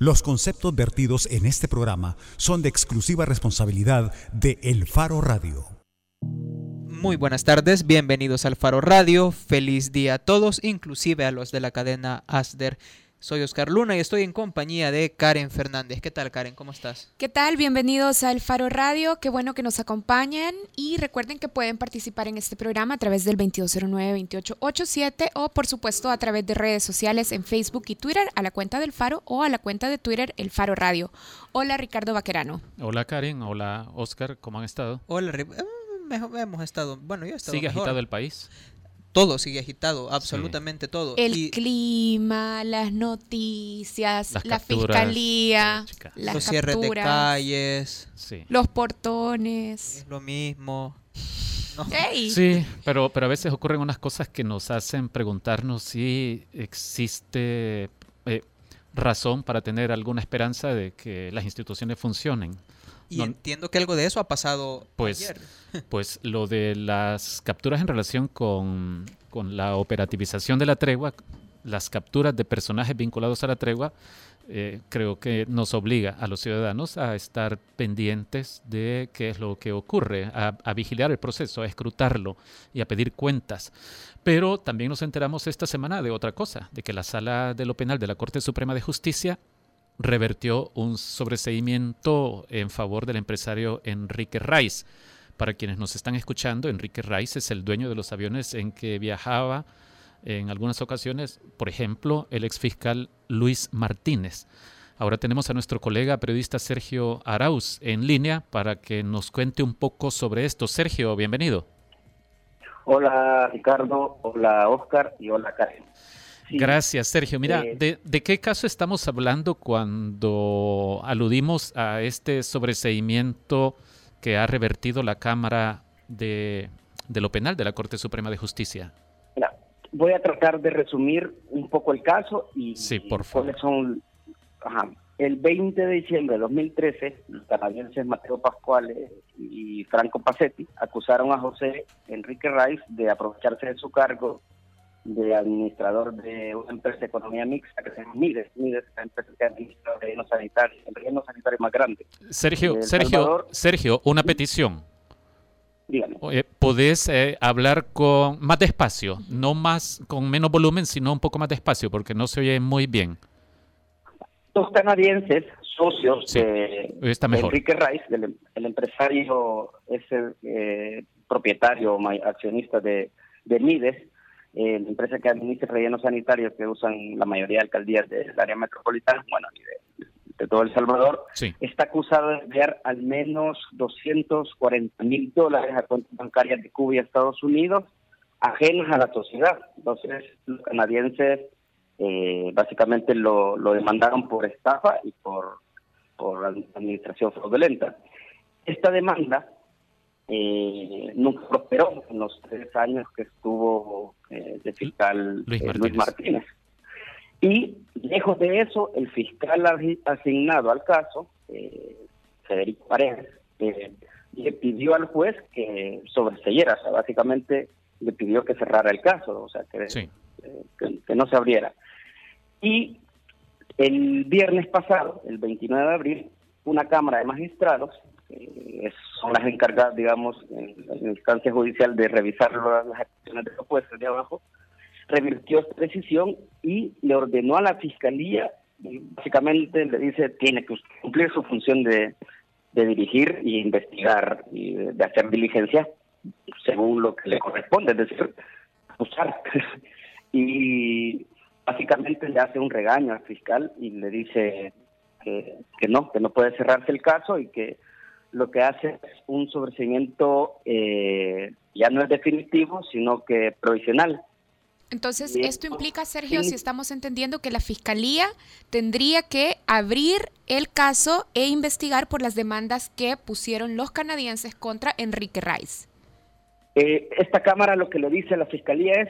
Los conceptos vertidos en este programa son de exclusiva responsabilidad de El Faro Radio. Muy buenas tardes, bienvenidos al Faro Radio, feliz día a todos, inclusive a los de la cadena Asder. Soy Oscar Luna y estoy en compañía de Karen Fernández. ¿Qué tal, Karen? ¿Cómo estás? ¿Qué tal? Bienvenidos al Faro Radio. Qué bueno que nos acompañen y recuerden que pueden participar en este programa a través del 2209-2887 o, por supuesto, a través de redes sociales en Facebook y Twitter a la cuenta del Faro o a la cuenta de Twitter El Faro Radio. Hola, Ricardo Vaquerano. Hola, Karen. Hola, Oscar. ¿Cómo han estado? Hola, eh, hemos estado. Bueno, yo he estado. ¿Sigue agitado el país? Todo sigue agitado, absolutamente todo. El clima, las noticias, la fiscalía, las los cierres de calles, los portones. Es lo mismo. Sí, pero, pero a veces ocurren unas cosas que nos hacen preguntarnos si existe eh, razón para tener alguna esperanza de que las instituciones funcionen. Y entiendo que algo de eso ha pasado pues, ayer. Pues lo de las capturas en relación con, con, la operativización de la tregua, las capturas de personajes vinculados a la tregua, eh, creo que nos obliga a los ciudadanos a estar pendientes de qué es lo que ocurre, a, a vigilar el proceso, a escrutarlo y a pedir cuentas. Pero también nos enteramos esta semana de otra cosa, de que la Sala de lo Penal de la Corte Suprema de Justicia revertió un sobreseimiento en favor del empresario Enrique Rice. Para quienes nos están escuchando, Enrique Rice es el dueño de los aviones en que viajaba en algunas ocasiones, por ejemplo, el exfiscal Luis Martínez. Ahora tenemos a nuestro colega periodista Sergio Arauz en línea para que nos cuente un poco sobre esto. Sergio, bienvenido. Hola Ricardo, hola Oscar y hola Karen. Gracias, Sergio. Mira, eh, de, qué caso estamos hablando cuando aludimos a este sobreseimiento que ha revertido la Cámara de, lo Penal de la Corte Suprema de Justicia? Mira, voy a tratar de resumir un poco el caso y, sí, por favor. son... El 20 de diciembre de 2013, los canadienses Mateo Pascual y Franco Pacetti acusaron a José Enrique Rice de aprovecharse de su cargo de administrador de una empresa de economía mixta que se llama Mides. Mides es la empresa que administra el relleno sanitario, el relleno sanitario más grande. Sergio, Sergio, Sergio, una petición. Dígame. ¿Podés eh, hablar con más despacio? No más con menos volumen, sino un poco más despacio, porque no se oye muy bien. Dos canadienses, socios de, Enrique Rice, del, el empresario, es el eh, propietario, accionista de, de Mides, eh, la empresa que administra rellenos sanitarios que usan la mayoría de alcaldías del área metropolitana, bueno, y de, todo El Salvador, está acusado de enviar al menos 240 mil dólares a cuentas bancarias de Cuba y Estados Unidos ajenas a la sociedad. Entonces, los canadienses eh, básicamente lo, lo demandaron por estafa y por, por administración fraudulenta. Esta demanda eh, nunca prosperó en los tres años que estuvo eh, de fiscal Luis eh, Martínez. Y lejos de eso, el fiscal asignado al caso, eh, Federico Paredes, le pidió al juez que sobreseyera, o sea, básicamente le pidió que cerrara el caso, o sea, que, que no se abriera. Y el viernes pasado, el 29 de abril, una Cámara de Magistrados eh, son las encargadas, digamos, en, la instancia judicial de revisar las acciones de los jueces de abajo, revirtió esta decisión y le ordenó a la fiscalía, básicamente le dice, tiene que cumplir su función de, dirigir y investigar y de, hacer diligencia según lo que le corresponde, es decir, acusar. y básicamente le hace un regaño al fiscal y le dice que no, que no puede cerrarse el caso y que lo que hace es un sobreseimiento eh, ya no es definitivo, sino que provisional. Entonces, esto implica, Sergio, si estamos entendiendo que la Fiscalía tendría que abrir el caso e investigar por las demandas que pusieron los canadienses contra Enrique Rice. Eh, esta Cámara lo que le dice a la Fiscalía es,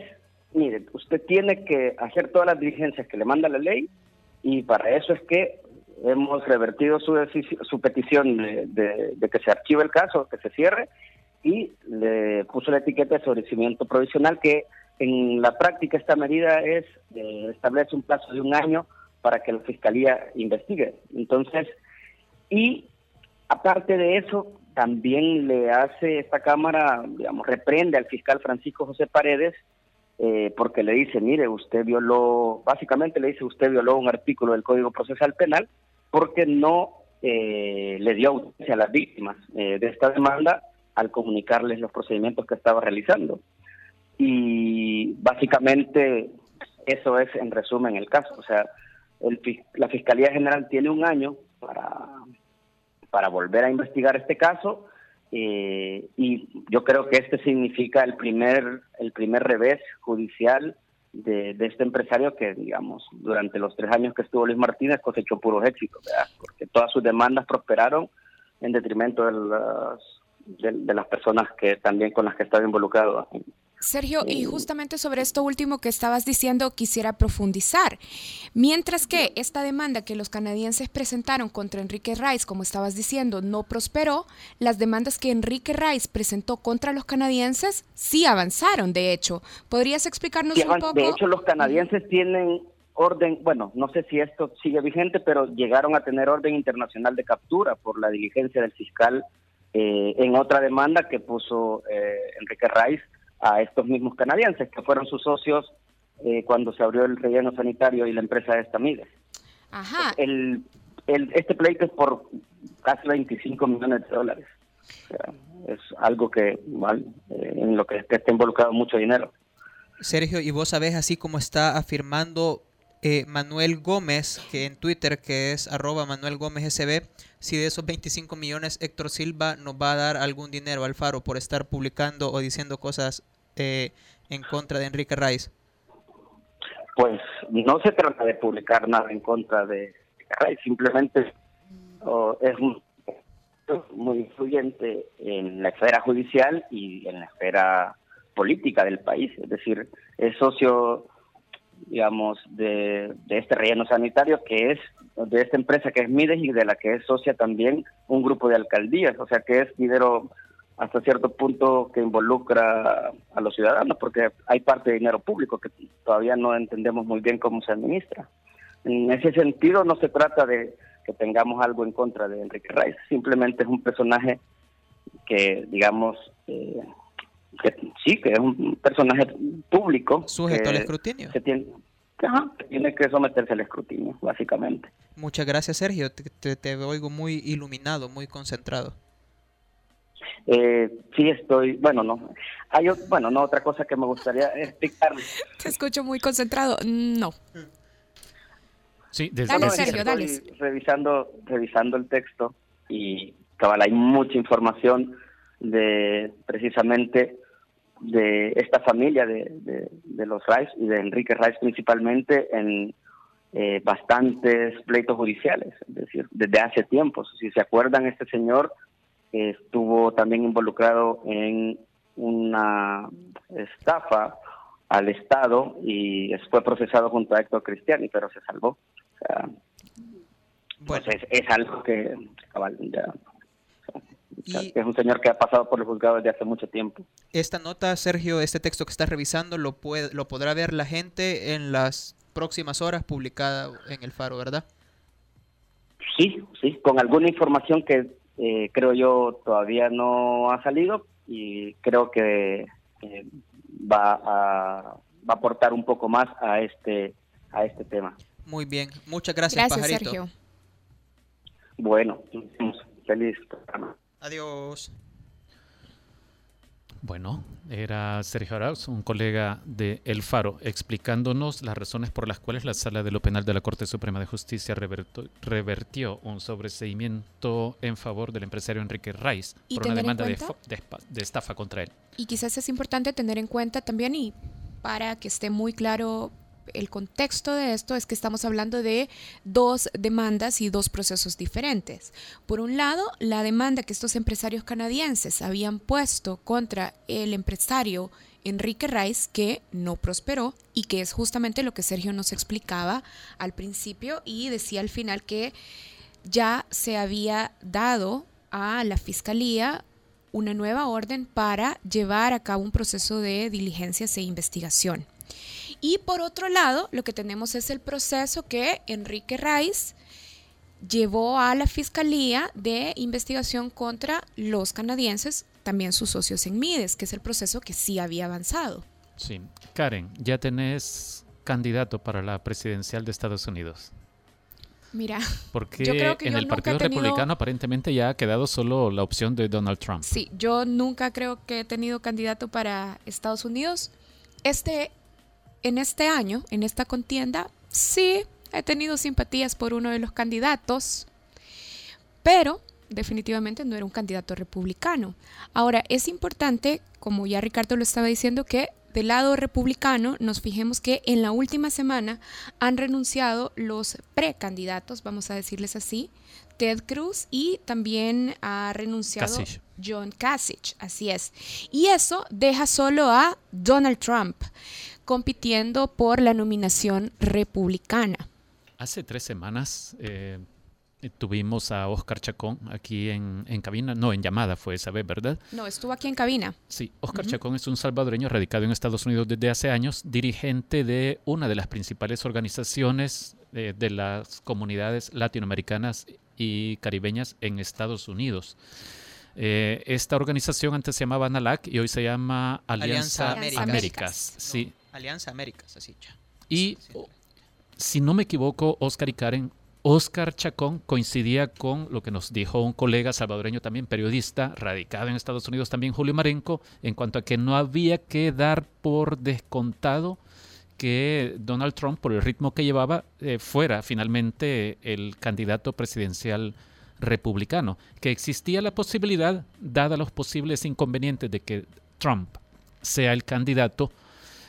mire, usted tiene que hacer todas las diligencias que le manda la ley y para eso es que hemos revertido su, su petición de, que se archive el caso, que se cierre, y le puso la etiqueta de sobrecimiento provisional, que en la práctica esta medida es eh, establece un plazo de un año para que la fiscalía investigue. Entonces, y aparte de eso, también le hace esta Cámara, digamos, reprende al fiscal Francisco José Paredes eh, porque le dice, mire, usted violó, básicamente le dice, usted violó un artículo del Código Procesal Penal porque no eh, le dio audiencia a las víctimas eh, de esta demanda al comunicarles los procedimientos que estaba realizando. Y básicamente eso es en resumen el caso. O sea, el, la Fiscalía General tiene un año para, para volver a investigar este caso eh, y yo creo que este significa el primer, el primer revés judicial de, este empresario que, digamos, durante los tres años que estuvo Luis Martínez cosechó puros éxitos, porque todas sus demandas prosperaron en detrimento de las, de, las personas que también con las que estaba involucrado Sergio, y justamente sobre esto último que estabas diciendo quisiera profundizar. Mientras que esta demanda que los canadienses presentaron contra Enrique Rice, como estabas diciendo, no prosperó, las demandas que Enrique Rice presentó contra los canadienses sí avanzaron, de hecho. ¿Podrías explicarnos un poco? De hecho, los canadienses tienen orden, bueno, no sé si esto sigue vigente, pero llegaron a tener orden internacional de captura por la diligencia del fiscal eh, en otra demanda que puso eh, Enrique Rice a estos mismos canadienses, que fueron sus socios eh, cuando se abrió el relleno sanitario y la empresa de Estamides. Ajá. El, el, este pleito es por casi 25 millones de dólares. es algo que, mal, eh, en lo que, está involucrado mucho dinero. Sergio, y vos sabés, así como está afirmando eh, Manuel Gómez, que en Twitter, que es arroba Manuel Gómez SB, si de esos 25 millones Héctor Silva nos va a dar algún dinero al Faro por estar publicando o diciendo cosas eh, en contra de Enrique Rice. Pues no se trata de publicar nada en contra de Rice, simplemente es muy influyente en la esfera judicial y en la esfera política del país, es decir, es socio digamos, de, este relleno sanitario que es de esta empresa que es Mides y de la que es socia también un grupo de alcaldías, o sea que es dinero hasta cierto punto que involucra a los ciudadanos, porque hay parte de dinero público que todavía no entendemos muy bien cómo se administra. En ese sentido no se trata de que tengamos algo en contra de Enrique Rice, simplemente es un personaje que, digamos, eh, que sí, que es un personaje público. Sujeto al escrutinio. Que tiene, tiene que someterse al escrutinio, básicamente. Muchas gracias, Sergio. Te, te, oigo muy iluminado, muy concentrado. Eh, sí, estoy, bueno, no. Hay, bueno, no, otra cosa que me gustaría explicar. Te escucho muy concentrado. No. Sí, desde dale, Sergio, dale. Revisando, revisando el texto y cabal, hay mucha información de precisamente de esta familia de, de, los Rice y de Enrique Rice principalmente en eh, bastantes pleitos judiciales, es decir, desde hace tiempo. Si se acuerdan, este señor estuvo también involucrado en una estafa al Estado y fue procesado junto a Héctor Cristiani, pero se salvó. O sea, pues es, algo que es un señor que ha pasado por el juzgado desde hace mucho tiempo. Esta nota, Sergio, este texto que estás revisando, lo, puede, lo podrá ver la gente en las próximas horas publicada en el Faro, ¿verdad? Sí, sí, con alguna información que eh, creo yo todavía no ha salido y creo que eh, va, a, va a aportar un poco más a este a este tema. Muy bien, muchas gracias, gracias Sergio. Bueno, feliz programa. Adiós. Bueno, era Sergio Arauz, un colega de El Faro, explicándonos las razones por las cuales la Sala de lo Penal de la Corte Suprema de Justicia revertió un sobreseimiento en favor del empresario Enrique Rice por una demanda de, de, estafa contra él. Y quizás es importante tener en cuenta también, y para que esté muy claro el contexto de esto es que estamos hablando de dos demandas y dos procesos diferentes. Por un lado, la demanda que estos empresarios canadienses habían puesto contra el empresario Enrique Rice, que no prosperó y que es justamente lo que Sergio nos explicaba al principio y decía al final que ya se había dado a la fiscalía una nueva orden para llevar a cabo un proceso de diligencias e investigación. Y por otro lado, lo que tenemos es el proceso que Enrique Rice llevó a la Fiscalía de Investigación contra los canadienses, también sus socios en Mides, que es el proceso que sí había avanzado. Sí. Karen, ya tenés candidato para la presidencial de Estados Unidos. Mira, porque en el Partido Republicano aparentemente ya ha quedado solo la opción de Donald Trump. Sí, yo nunca creo que he tenido candidato para Estados Unidos. Este, en este año, en esta contienda, sí he tenido simpatías por uno de los candidatos, pero definitivamente no era un candidato republicano. Ahora, es importante, como ya Ricardo lo estaba diciendo, que del lado republicano nos fijemos que en la última semana han renunciado los precandidatos, vamos a decirles así, Ted Cruz y también ha renunciado John Kasich, así es. Y eso deja solo a Donald Trump compitiendo por la nominación republicana. Hace tres semanas eh, tuvimos a Oscar Chacón aquí en, cabina, no, en llamada fue esa vez, ¿verdad? No, estuvo aquí en cabina. Sí, Oscar Chacón es un salvadoreño radicado en Estados Unidos desde hace años, dirigente de una de las principales organizaciones de, de las comunidades latinoamericanas y caribeñas en Estados Unidos. Eh, esta organización antes se llamaba ANALAC y hoy se llama Alianza, Américas. Sí. Alianza Américas, así ya. Y si no me equivoco, Oscar y Karen, Oscar Chacón coincidía con lo que nos dijo un colega salvadoreño también, periodista, radicado en Estados Unidos también, Julio Marenco, en cuanto a que no había que dar por descontado que Donald Trump, por el ritmo que llevaba, eh, fuera finalmente el candidato presidencial republicano, que existía la posibilidad, dada los posibles inconvenientes de que Trump sea el candidato,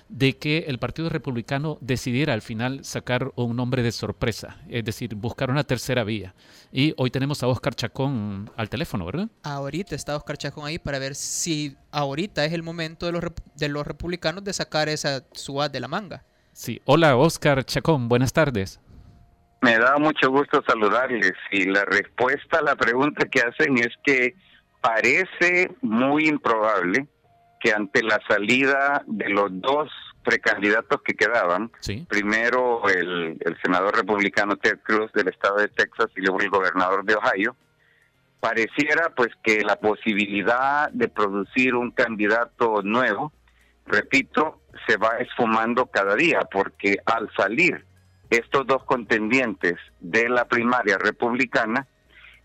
de que el Partido Republicano decidiera al final sacar un nombre de sorpresa, es decir, buscar una tercera vía. Y hoy tenemos a Oscar Chacón al teléfono, ¿verdad? Ahorita está Oscar Chacón ahí para ver si ahorita es el momento de los, de los republicanos de sacar esa suad de la manga. Sí, hola Oscar Chacón, buenas tardes. Me da mucho gusto saludarles y la respuesta a la pregunta que hacen es que parece muy improbable que ante la salida de los dos precandidatos que quedaban, primero el, senador republicano Ted Cruz del estado de Texas y luego el gobernador de Ohio, pareciera pues que la posibilidad de producir un candidato nuevo, repito, se va esfumando cada día, porque al salir estos dos contendientes de la primaria republicana,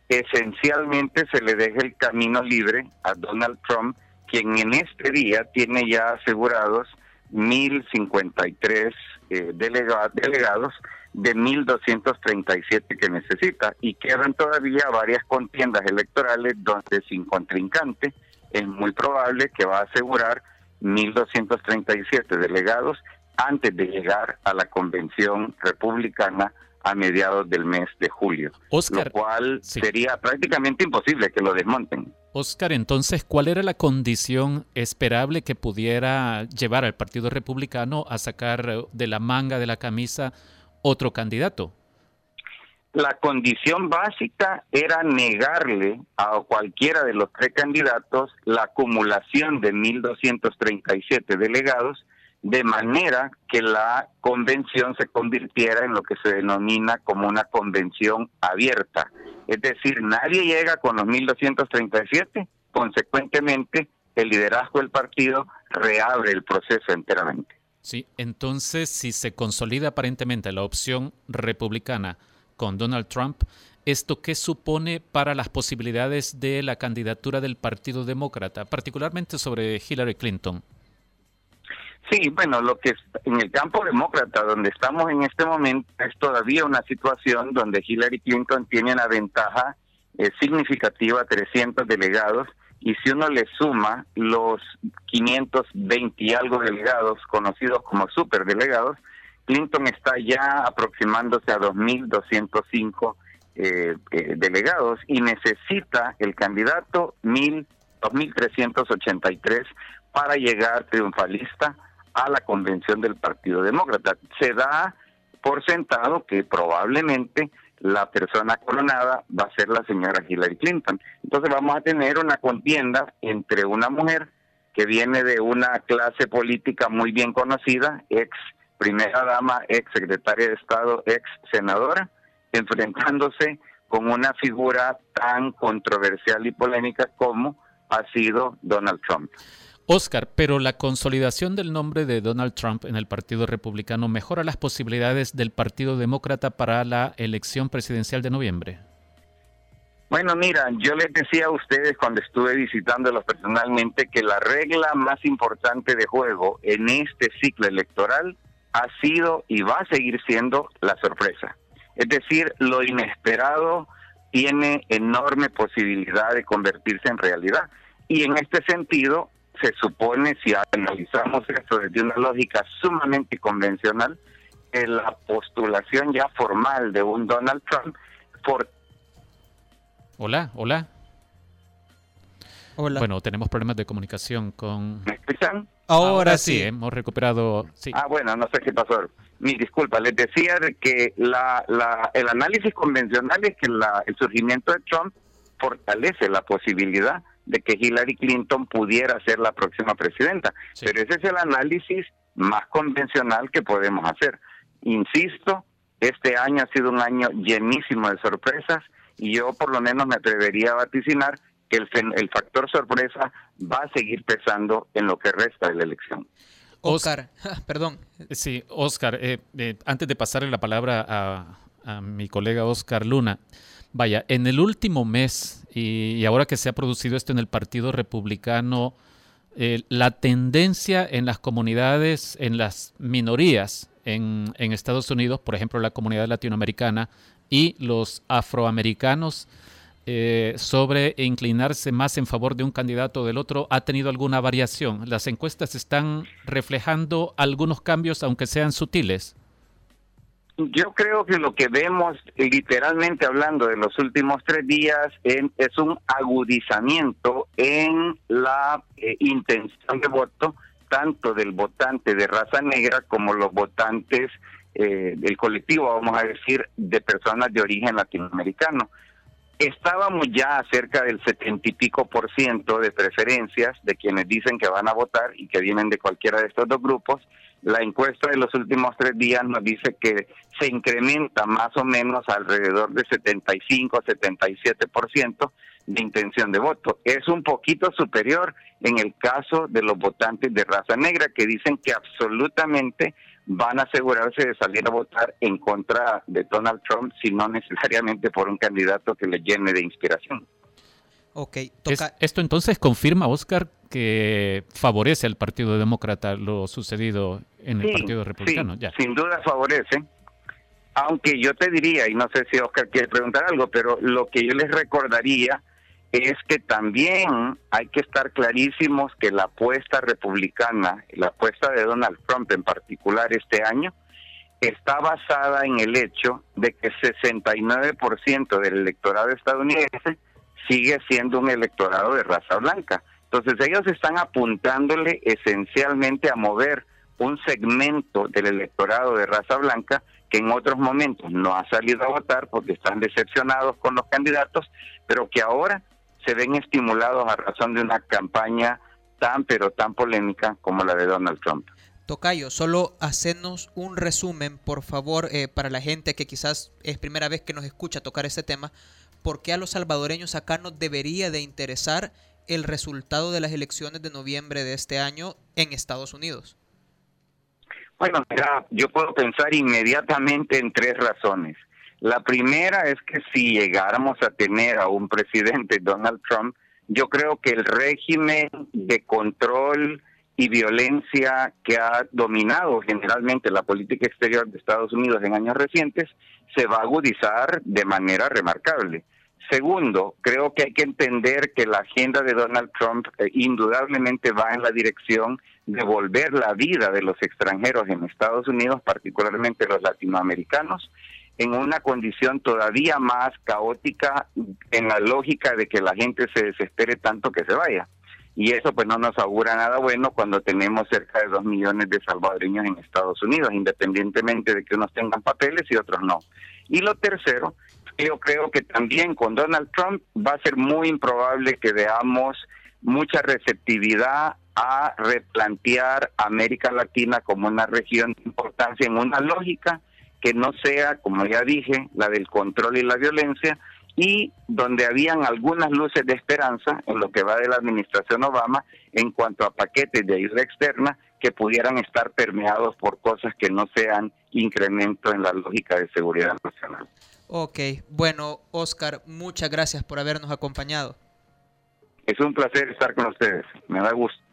esencialmente se le deja el camino libre a Donald Trump quien en este día tiene ya asegurados 1.053 eh, delegados de 1.237 que necesita y quedan todavía varias contiendas electorales donde sin contrincante es muy probable que va a asegurar 1.237 delegados antes de llegar a la convención republicana a mediados del mes de julio, lo cual sería prácticamente imposible que lo desmonten. Oscar, entonces, ¿cuál era la condición esperable que pudiera llevar al Partido Republicano a sacar de la manga de la camisa otro candidato? La condición básica era negarle a cualquiera de los tres candidatos la acumulación de 1.237 delegados de manera que la convención se convirtiera en lo que se denomina como una convención abierta. Es decir, nadie llega con los 1.237, consecuentemente el liderazgo del partido reabre el proceso enteramente. Sí, entonces si se consolida aparentemente la opción republicana con Donald Trump, ¿esto qué supone para las posibilidades de la candidatura del Partido Demócrata, particularmente sobre Hillary Clinton? Sí, bueno, lo que es en el campo demócrata, donde estamos en este momento, es todavía una situación donde Hillary Clinton tiene una ventaja eh, significativa, 300 delegados, y si uno le suma los 520 y algo delegados, conocidos como superdelegados, Clinton está ya aproximándose a 2.205 eh, eh, delegados y necesita el candidato 2.383 para llegar triunfalista a la convención del Partido Demócrata. Se da por sentado que probablemente la persona coronada va a ser la señora Hillary Clinton. Entonces vamos a tener una contienda entre una mujer que viene de una clase política muy bien conocida, ex primera dama, ex secretaria de Estado, ex senadora, enfrentándose con una figura tan controversial y polémica como ha sido Donald Trump. Oscar, pero la consolidación del nombre de Donald Trump en el Partido Republicano mejora las posibilidades del Partido Demócrata para la elección presidencial de noviembre. Bueno, mira, yo les decía a ustedes cuando estuve visitándolos personalmente que la regla más importante de juego en este ciclo electoral ha sido y va a seguir siendo la sorpresa. Es decir, lo inesperado tiene enorme posibilidad de convertirse en realidad. Y en este sentido, se supone, si analizamos esto desde una lógica sumamente convencional, que la postulación ya formal de un Donald Trump por... Hola, hola. Hola. Bueno, tenemos problemas de comunicación con... ¿Me escuchan? Ahora, sí. hemos recuperado... Sí. Ah, bueno, no sé qué pasó. Mi disculpa, les decía que la, la, el análisis convencional es que la, el surgimiento de Trump fortalece la posibilidad de que Hillary Clinton pudiera ser la próxima presidenta. Pero ese es el análisis más convencional que podemos hacer. Insisto, este año ha sido un año llenísimo de sorpresas y yo por lo menos me atrevería a vaticinar que el, el factor sorpresa va a seguir pesando en lo que resta de la elección. Oscar, perdón. Sí, Oscar, eh, eh, antes de pasarle la palabra a, a mi colega Oscar Luna, Vaya, en el último mes, y, ahora que se ha producido esto en el Partido Republicano, eh, la tendencia en las comunidades, en las minorías en, Estados Unidos, por ejemplo la comunidad latinoamericana y los afroamericanos, eh, sobre inclinarse más en favor de un candidato o del otro, ha tenido alguna variación. Las encuestas están reflejando algunos cambios, aunque sean sutiles. Yo creo que lo que vemos, literalmente hablando de los últimos tres días, es un agudizamiento en la eh, intención de voto, tanto del votante de raza negra como los votantes eh, del colectivo, vamos a decir, de personas de origen latinoamericano. Estábamos ya cerca del setenta y pico por ciento de preferencias de quienes dicen que van a votar y que vienen de cualquiera de estos dos grupos la encuesta de los últimos tres días nos dice que se incrementa más o menos alrededor de 75-77% de intención de voto. Es un poquito superior en el caso de los votantes de raza negra que dicen que absolutamente van a asegurarse de salir a votar en contra de Donald Trump, si no necesariamente por un candidato que le llene de inspiración. Ok, esto entonces confirma, Oscar, que favorece al Partido Demócrata lo sucedido en el Partido Republicano. ya. Sin duda favorece, aunque yo te diría, y no sé si Oscar quiere preguntar algo, pero lo que yo les recordaría es que también hay que estar clarísimos que la apuesta republicana, la apuesta de Donald Trump en particular este año, está basada en el hecho de que 69% del electorado estadounidense sigue siendo un electorado de raza blanca. Entonces ellos están apuntándole esencialmente a mover un segmento del electorado de raza blanca que en otros momentos no ha salido a votar porque están decepcionados con los candidatos, pero que ahora se ven estimulados a razón de una campaña tan pero tan polémica como la de Donald Trump. Tocayo, solo hacernos un resumen, por favor, eh, para la gente que quizás es primera vez que nos escucha tocar este tema, ¿por qué a los salvadoreños acá nos debería de interesar el resultado de las elecciones de noviembre de este año en Estados Unidos? Bueno, yo puedo pensar inmediatamente en tres razones. La primera es que si llegáramos a tener a un presidente, Donald Trump, yo creo que el régimen de control y violencia que ha dominado generalmente la política exterior de Estados Unidos en años recientes se va a agudizar de manera remarcable. Segundo, creo que hay que entender que la agenda de Donald Trump eh, indudablemente va en la dirección de volver la vida de los extranjeros en Estados Unidos, particularmente los latinoamericanos, en una condición todavía más caótica en la lógica de que la gente se desespere tanto que se vaya. Y eso pues no nos augura nada bueno cuando tenemos cerca de dos millones de salvadoreños en Estados Unidos, independientemente de que unos tengan papeles y otros no. Y lo tercero yo creo que también con Donald Trump va a ser muy improbable que veamos mucha receptividad a replantear América Latina como una región de importancia en una lógica que no sea, como ya dije, la del control y la violencia, y donde habían algunas luces de esperanza en lo que va de la administración Obama en cuanto a paquetes de ayuda externa que pudieran estar permeados por cosas que no sean incremento en la lógica de seguridad nacional. Ok, bueno, Oscar, muchas gracias por habernos acompañado. Es un placer estar con ustedes, me da gusto.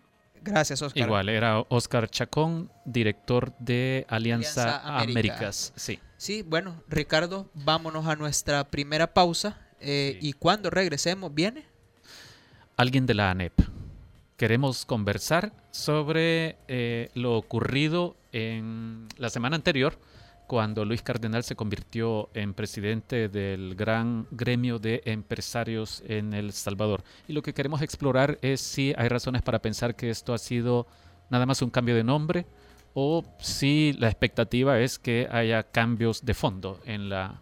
Gracias, Oscar. Igual, era Oscar Chacón, director de Alianza, Américas. Sí. sí, bueno, Ricardo, vámonos a nuestra primera pausa. Eh, ¿Y cuando regresemos, viene? Alguien de la ANEP. Queremos conversar sobre eh, lo ocurrido en la semana anterior cuando Luis Cardenal se convirtió en presidente del gran gremio de empresarios en El Salvador. Y lo que queremos explorar es si hay razones para pensar que esto ha sido nada más un cambio de nombre o si la expectativa es que haya cambios de fondo en la,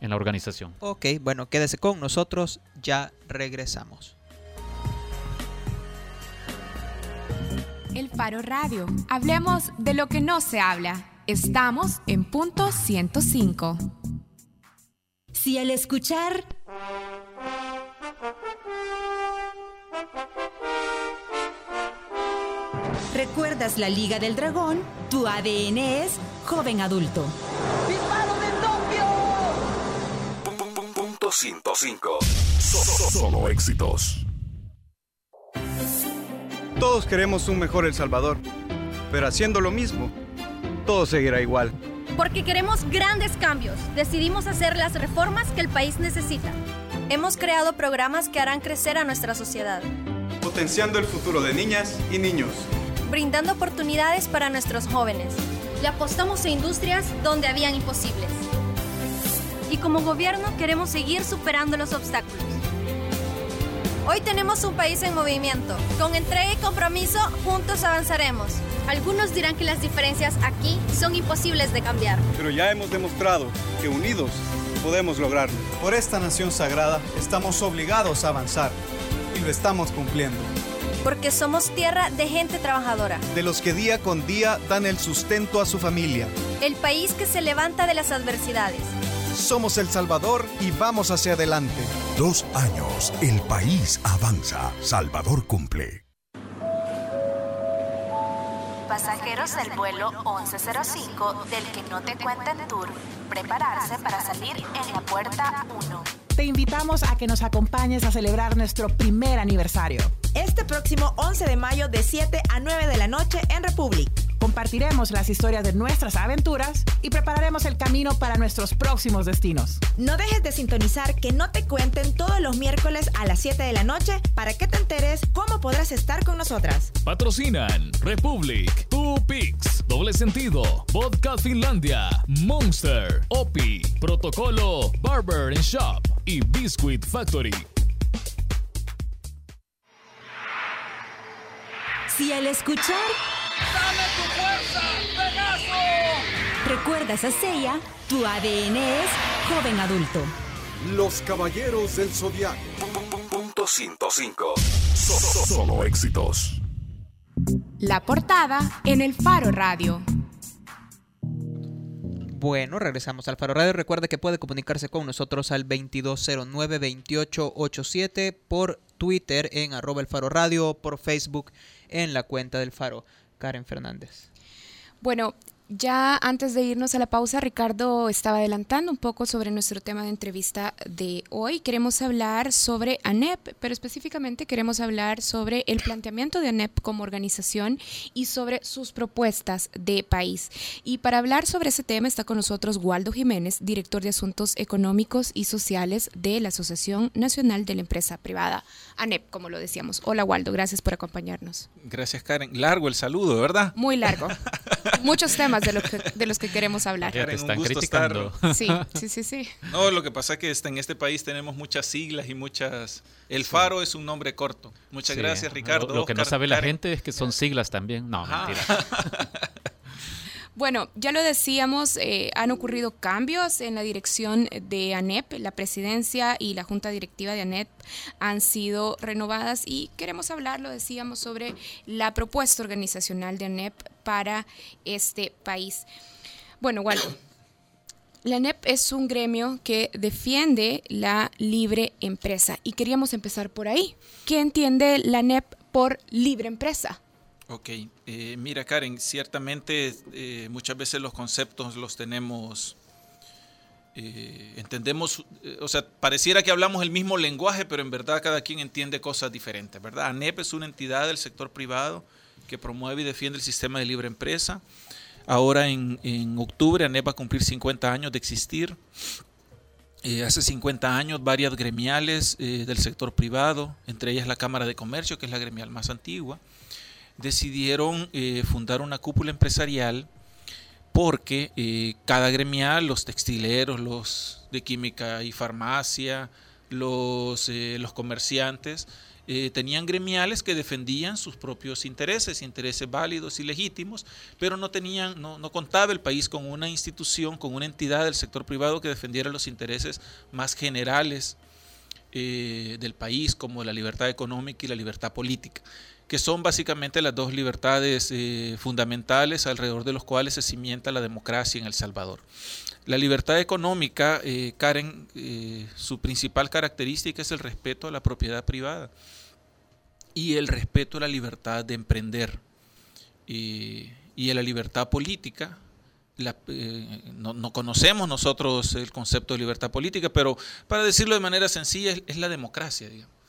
en la organización. Ok, bueno, quédese con nosotros, ya regresamos. El Faro Radio. Hablemos de lo que no se habla. Estamos en punto 105. Si al escuchar... ¿Recuerdas la Liga del Dragón? Tu ADN es joven adulto. ¡Disparo de Tokio! Punto 105. Solo éxitos. Todos queremos un mejor El Salvador, pero haciendo lo mismo todo seguirá igual. Porque queremos grandes cambios. Decidimos hacer las reformas que el país necesita. Hemos creado programas que harán crecer a nuestra sociedad. Potenciando el futuro de niñas y niños. Brindando oportunidades para nuestros jóvenes. Le apostamos a industrias donde habían imposibles. Y como gobierno queremos seguir superando los obstáculos. Hoy tenemos un país en movimiento. Con entrega y compromiso, juntos avanzaremos. Algunos dirán que las diferencias aquí son imposibles de cambiar. Pero ya hemos demostrado que unidos podemos lograrlo. Por esta nación sagrada estamos obligados a avanzar y lo estamos cumpliendo. Porque somos tierra de gente trabajadora. De los que día con día dan el sustento a su familia. El país que se levanta de las adversidades. Somos El Salvador y vamos hacia adelante. Dos años, el país avanza. Salvador cumple. Pasajeros del vuelo 1105 del que no te cuenten tour, prepararse para salir en la puerta 1. Te invitamos a que nos acompañes a celebrar nuestro primer aniversario. Este próximo 11 de mayo de 7 a 9 de la noche en Republic. Compartiremos las historias de nuestras aventuras y prepararemos el camino para nuestros próximos destinos. No dejes de sintonizar que no te cuenten todos los miércoles a las 7 de la noche para que te enteres cómo podrás estar con nosotras. Patrocinan Republic, Two Pix, Doble Sentido, Vodka Finlandia, Monster, Opi, Protocolo, Barber and Shop y Biscuit Factory. Si al escuchar ¡Dame tu fuerza, Pegaso! ¿Recuerdas a Seiya? Tu ADN es joven adulto. Los Caballeros del Zodiaco. Punto 105. Solo éxitos. La portada en el Faro Radio. Bueno, regresamos al Faro Radio. Recuerde que puede comunicarse con nosotros al 2209-2887 por Twitter en arroba el Faro Radio, por Facebook en la cuenta del Faro. Karen Fernández. Bueno, ya antes de irnos a la pausa, Ricardo estaba adelantando un poco sobre nuestro tema de entrevista de hoy. Queremos hablar sobre ANEP, pero específicamente queremos hablar sobre el planteamiento de ANEP como organización y sobre sus propuestas de país. Y para hablar sobre ese tema está con nosotros Waldo Jiménez, director de Asuntos Económicos y Sociales de la Asociación Nacional de la Empresa Privada, ANEP, como lo decíamos. Hola Waldo, gracias por acompañarnos. Gracias Karen. Largo el saludo, ¿verdad? Muy largo. Muchos temas de, lo que, de los que queremos hablar. Ya te están criticando. Sí, sí, sí, sí. No, lo que pasa es que este, en este país tenemos muchas siglas y muchas... El Faro es un nombre corto. Muchas gracias, Ricardo. Lo, que no sabe la gente es que son siglas también. No, mentira. Bueno, ya lo decíamos, eh, han ocurrido cambios en la dirección de ANEP, la presidencia y la junta directiva de ANEP han sido renovadas y queremos hablar, lo decíamos, sobre la propuesta organizacional de ANEP para este país. Bueno, Waldo. La ANEP es un gremio que defiende la libre empresa y queríamos empezar por ahí. ¿Qué entiende la ANEP por libre empresa? Ok, eh, mira Karen, ciertamente eh, muchas veces los conceptos los tenemos, eh, entendemos, o sea, pareciera que hablamos el mismo lenguaje, pero en verdad cada quien entiende cosas diferentes, ¿verdad? ANEP es una entidad del sector privado que promueve y defiende el sistema de libre empresa. Ahora en, en octubre ANEP va a cumplir 50 años de existir. hace 50 años varias gremiales del sector privado, entre ellas la Cámara de Comercio, que es la gremial más antigua, decidieron eh, fundar una cúpula empresarial porque eh, cada gremial, los textileros, los de química y farmacia, los, eh, los comerciantes, tenían gremiales que defendían sus propios intereses, intereses válidos y legítimos, pero no tenían, no, no contaba el país con una institución, con una entidad del sector privado que defendiera los intereses más generales del país, como la libertad económica y la libertad política que son básicamente las dos libertades eh, fundamentales alrededor de los cuales se cimienta la democracia en El Salvador. La libertad económica, eh, Karen, eh, su principal característica es el respeto a la propiedad privada y el respeto a la libertad de emprender y a la libertad política. no, conocemos nosotros el concepto de libertad política, pero para decirlo de manera sencilla es, es la democracia. Digamos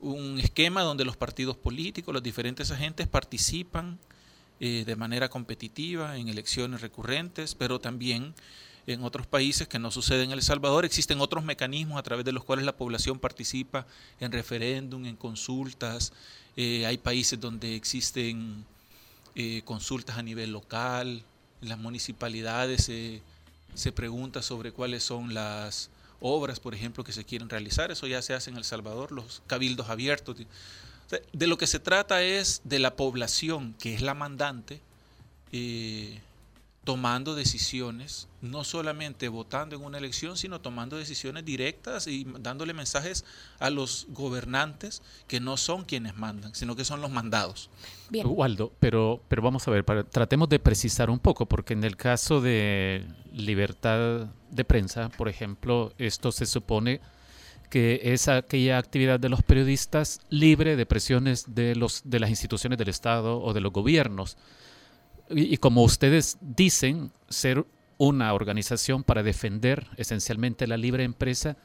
un esquema donde los partidos políticos, los diferentes agentes participan eh, de manera competitiva en elecciones recurrentes, pero también en otros países que no sucede en El Salvador. Existen otros mecanismos a través de los cuales la población participa en referéndum, en consultas. Eh, hay países donde existen eh, consultas a nivel local. En las municipalidades se pregunta sobre cuáles son las obras, por ejemplo, que se quieren realizar. Eso ya se hace en El Salvador, los cabildos abiertos. De lo que se trata es de la población, que es la mandante, eh, tomando decisiones, no solamente votando en una elección, sino tomando decisiones directas y dándole mensajes a los gobernantes que no son quienes mandan, sino que son los mandados. Bien. Waldo, pero, pero vamos a ver, tratemos de precisar un poco, porque en el caso de libertad de prensa, por ejemplo, esto se supone que es aquella actividad de los periodistas libre de presiones de, los, de las instituciones del Estado o de los gobiernos y, como ustedes dicen, ser una organización para defender esencialmente la libre empresa,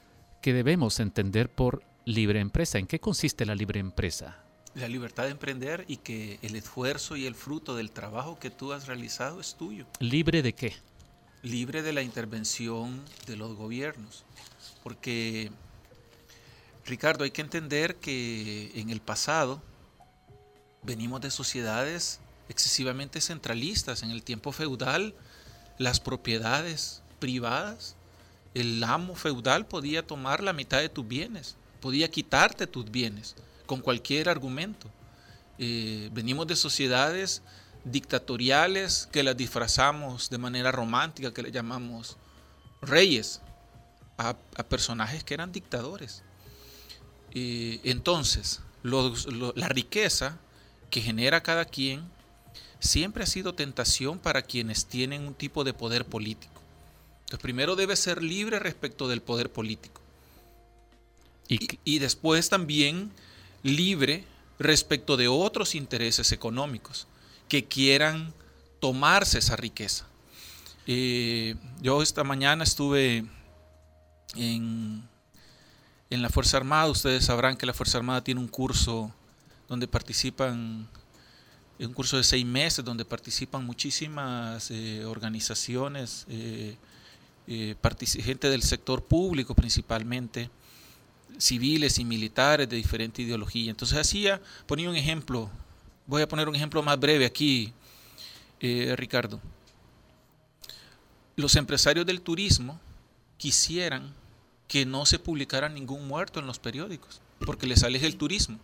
¿qué debemos entender por libre empresa? ¿En qué consiste la libre empresa? La libertad de emprender y que el esfuerzo y el fruto del trabajo que tú has realizado es tuyo. ¿Libre de qué? Libre de la intervención de los gobiernos. Porque, Ricardo, hay que entender que en el pasado venimos de sociedades excesivamente centralistas. En el tiempo feudal, las propiedades privadas, el amo feudal podía tomar la mitad de tus bienes, podía quitarte tus bienes con cualquier argumento. Eh, venimos de sociedades dictatoriales que las disfrazamos de manera romántica, que le llamamos reyes, a, personajes que eran dictadores. Eh, entonces, la riqueza que genera cada quien siempre ha sido tentación para quienes tienen un tipo de poder político. Entonces, primero debe ser libre respecto del poder político. Y, después también libre respecto de otros intereses económicos que quieran tomarse esa riqueza. Eh, yo esta mañana estuve en, en la Fuerza Armada. Ustedes sabrán que la Fuerza Armada tiene un curso donde participan un curso de seis meses donde participan muchísimas eh, organizaciones, eh, eh, gente del sector público principalmente, civiles y militares de diferente ideología. Entonces hacía, ponía un ejemplo, voy a poner un ejemplo más breve aquí, Ricardo. Los empresarios del turismo quisieran que no se publicara ningún muerto en los periódicos, porque les aleja el turismo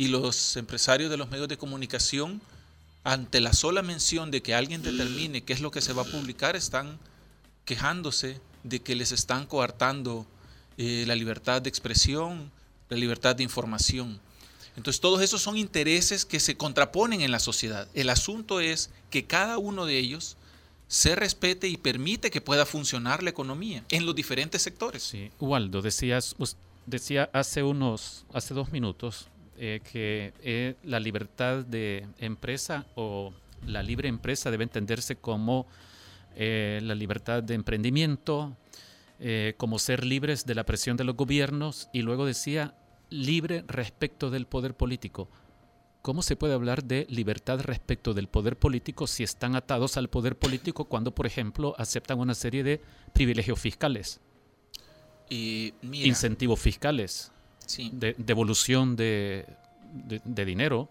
y los empresarios de los medios de comunicación ante la sola mención de que alguien determine qué es lo que se va a publicar, están quejándose de que les están coartando eh, la libertad de expresión, la libertad de información. Entonces todos esos son intereses que se contraponen en la sociedad. El asunto es que cada uno de ellos se respete y permite que pueda funcionar la economía en los diferentes sectores. Sí, Waldo, decías, decía hace unos, hace dos minutos eh, que eh, la libertad de empresa o la libre empresa debe entenderse como eh, la libertad de emprendimiento, como ser libres de la presión de los gobiernos y luego decía libre respecto del poder político. ¿Cómo se puede hablar de libertad respecto del poder político si están atados al poder político cuando, por ejemplo, aceptan una serie de privilegios fiscales? Y incentivos fiscales, de devolución de, de, dinero.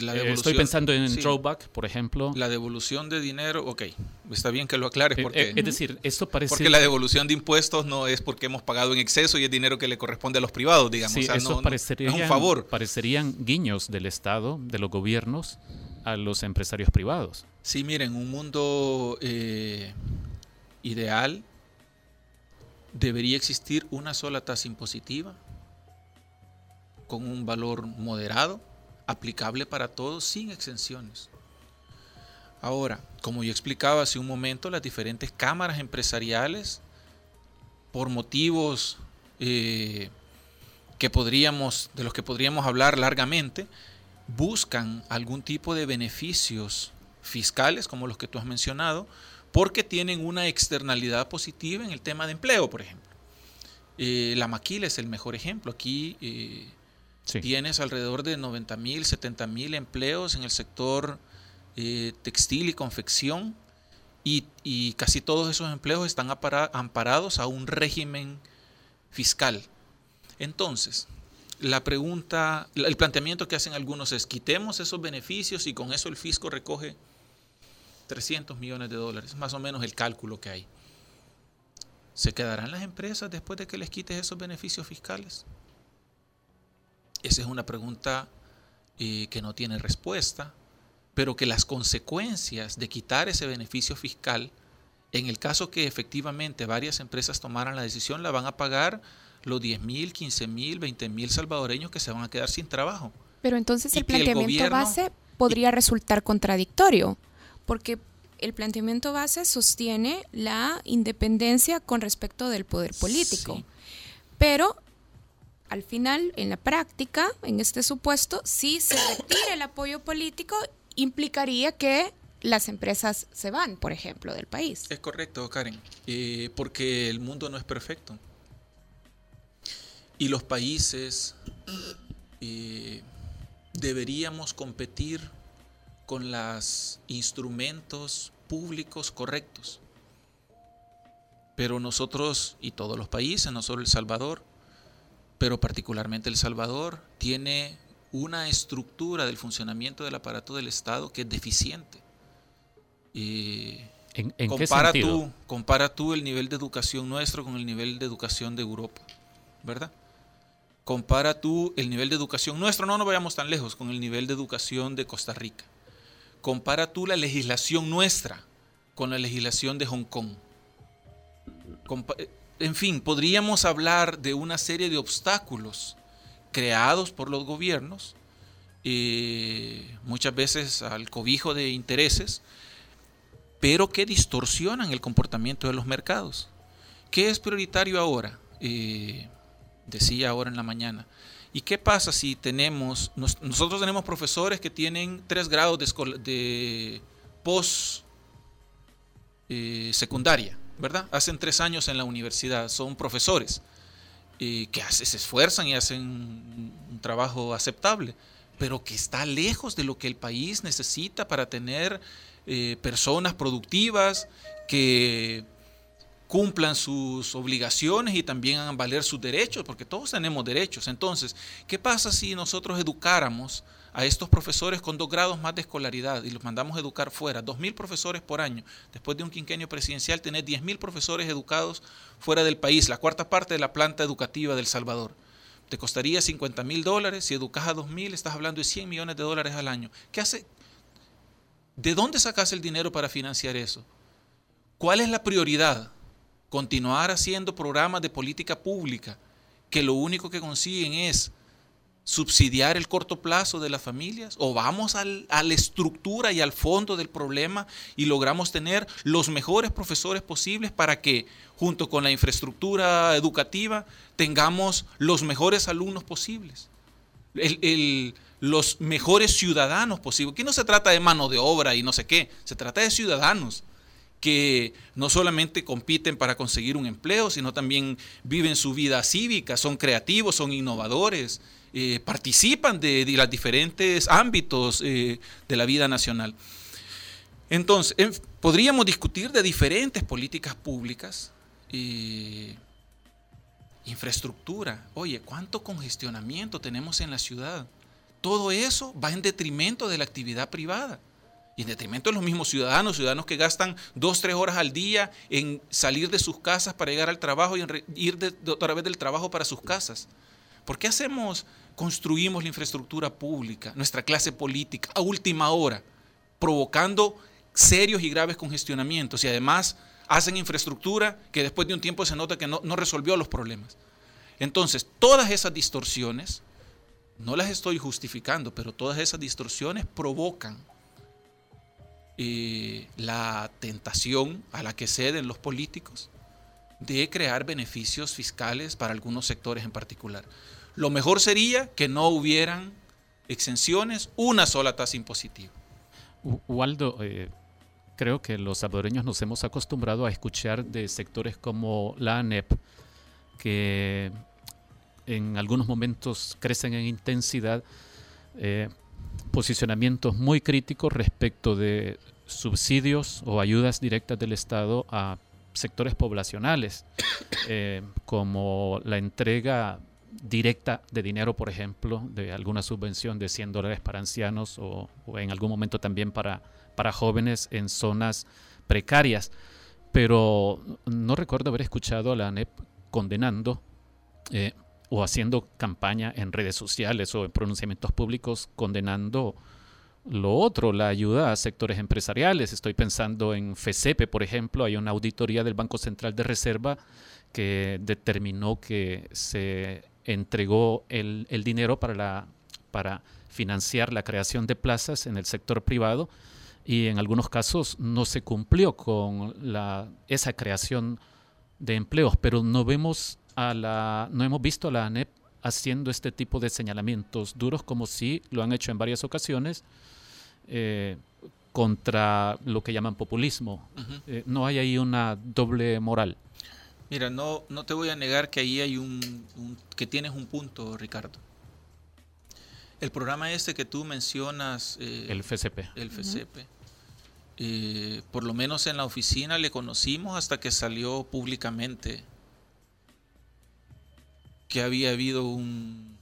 La eh, estoy pensando en drawback, por ejemplo. La devolución de dinero, ok, está bien que lo aclares eh, porque... Eh, es decir, esto parece... Porque la devolución de impuestos no es porque hemos pagado en exceso y es dinero que le corresponde a los privados, digamos. Sí, eso parecería, es un favor. Parecerían guiños del Estado, de los gobiernos, a los empresarios privados. Sí, miren, un mundo ideal debería existir una sola tasa impositiva con un valor moderado, aplicable para todos sin exenciones. Ahora, como yo explicaba hace un momento, las diferentes cámaras empresariales, por motivos eh, que podríamos, de los que podríamos hablar largamente, buscan algún tipo de beneficios fiscales, como los que tú has mencionado, porque tienen una externalidad positiva en el tema de empleo, por ejemplo. Eh, la maquila es el mejor ejemplo. Aquí eh, tienes alrededor de 90 mil, 70 mil empleos en el sector eh, textil y confección y, casi todos esos empleos están amparados a un régimen fiscal. Entonces, la pregunta, el planteamiento que hacen algunos es quitemos esos beneficios y con eso el fisco recoge 300 millones de dólares, más o menos el cálculo que hay. ¿Se quedarán las empresas después de que les quites esos beneficios fiscales? Esa es una pregunta eh, que no tiene respuesta, pero que las consecuencias de quitar ese beneficio fiscal, en el caso que efectivamente varias empresas tomaran la decisión, la van a pagar los 10 mil, 15 mil, 20 mil salvadoreños que se van a quedar sin trabajo. Pero entonces el planteamiento base podría resultar contradictorio porque el planteamiento base sostiene la independencia con respecto del poder político. Pero al final, en la práctica, en este supuesto, si se retira el apoyo político, implicaría que las empresas se van, por ejemplo, del país. Es correcto, Karen, eh, porque el mundo no es perfecto. Y los países eh, deberíamos competir con los instrumentos públicos correctos. Pero nosotros y todos los países, no solo El Salvador, pero particularmente El Salvador, tiene una estructura del funcionamiento del aparato del Estado que es deficiente. ¿En, en compara qué Tú, compara tú el nivel de educación nuestro con el nivel de educación de Europa, ¿verdad? Compara tú el nivel de educación nuestro, no nos vayamos tan lejos, con el nivel de educación de Costa Rica. Compara tú la legislación nuestra con la legislación de Hong Kong. En fin, podríamos hablar de una serie de obstáculos creados por los gobiernos, eh, muchas veces al cobijo de intereses, pero que distorsionan el comportamiento de los mercados. ¿Qué es prioritario ahora? Eh, decía ahora en la mañana, ¿Y qué pasa si tenemos, nosotros tenemos profesores que tienen tres grados de, de post eh, secundaria, ¿verdad? Hacen tres años en la universidad, son profesores eh, que se esfuerzan y hacen un trabajo aceptable, pero que está lejos de lo que el país necesita para tener eh, personas productivas que cumplan sus obligaciones y también hagan valer sus derechos, porque todos tenemos derechos. Entonces, ¿qué pasa si nosotros educáramos a estos profesores con dos grados más de escolaridad y los mandamos educar fuera? Dos mil profesores por año. Después de un quinquenio presidencial, tener diez mil profesores educados fuera del país, la cuarta parte de la planta educativa del Salvador. Te costaría 50 mil dólares, si educas a dos mil, estás hablando de 100 millones de dólares al año. ¿Qué hace? ¿De dónde sacas el dinero para financiar eso? ¿Cuál es la prioridad? Continuar haciendo programas de política pública que lo único que consiguen es subsidiar el corto plazo de las familias o vamos a la estructura y al fondo del problema y logramos tener los mejores profesores posibles para que junto con la infraestructura educativa tengamos los mejores alumnos posibles, los mejores ciudadanos posibles. Aquí no se trata de mano de obra y no sé qué, se trata de ciudadanos que no solamente compiten para conseguir un empleo, sino también viven su vida cívica, son creativos, son innovadores, eh, participan de, los diferentes ámbitos eh, de la vida nacional. Entonces, podríamos discutir de diferentes políticas públicas, eh, infraestructura. Oye, ¿cuánto congestionamiento tenemos en la ciudad? Todo eso va en detrimento de la actividad privada. Y en detrimento de los mismos ciudadanos, ciudadanos que gastan dos, tres horas al día en salir de sus casas para llegar al trabajo y en ir de, otra vez del trabajo para sus casas. ¿Por qué hacemos, construimos la infraestructura pública, nuestra clase política, a última hora, provocando serios y graves congestionamientos y además hacen infraestructura que después de un tiempo se nota que no, resolvió los problemas? Entonces, todas esas distorsiones, no las estoy justificando, pero todas esas distorsiones provocan eh, la tentación a la que ceden los políticos de crear beneficios fiscales para algunos sectores en particular. Lo mejor sería que no hubieran exenciones, una sola tasa impositiva. Waldo, eh, creo que los salvadoreños nos hemos acostumbrado a escuchar de sectores como la ANEP, que en algunos momentos crecen en intensidad, eh, posicionamientos muy críticos respecto de subsidios o ayudas directas del Estado a sectores poblacionales, eh, como la entrega directa de dinero, por ejemplo, de alguna subvención de 100 dólares para ancianos o, en algún momento también para, para jóvenes en zonas precarias. Pero no recuerdo haber escuchado a la ANEP condenando eh, o haciendo campaña en redes sociales o en pronunciamientos públicos condenando lo otro, la ayuda a sectores empresariales. Estoy pensando en FECEPE, por ejemplo, hay una auditoría del Banco Central de Reserva que determinó que se entregó el, dinero para, la, para financiar la creación de plazas en el sector privado y en algunos casos no se cumplió con la, esa creación de empleos, pero no vemos a la, no hemos visto a la ANEP haciendo este tipo de señalamientos duros como sí lo han hecho en varias ocasiones eh, contra lo que llaman populismo. Eh, no hay ahí una doble moral. Mira, no, no te voy a negar que ahí hay un, que tienes un punto, Ricardo. El programa este que tú mencionas, eh, el FCP, el FCP, por lo menos en la oficina le conocimos hasta que salió públicamente que había habido un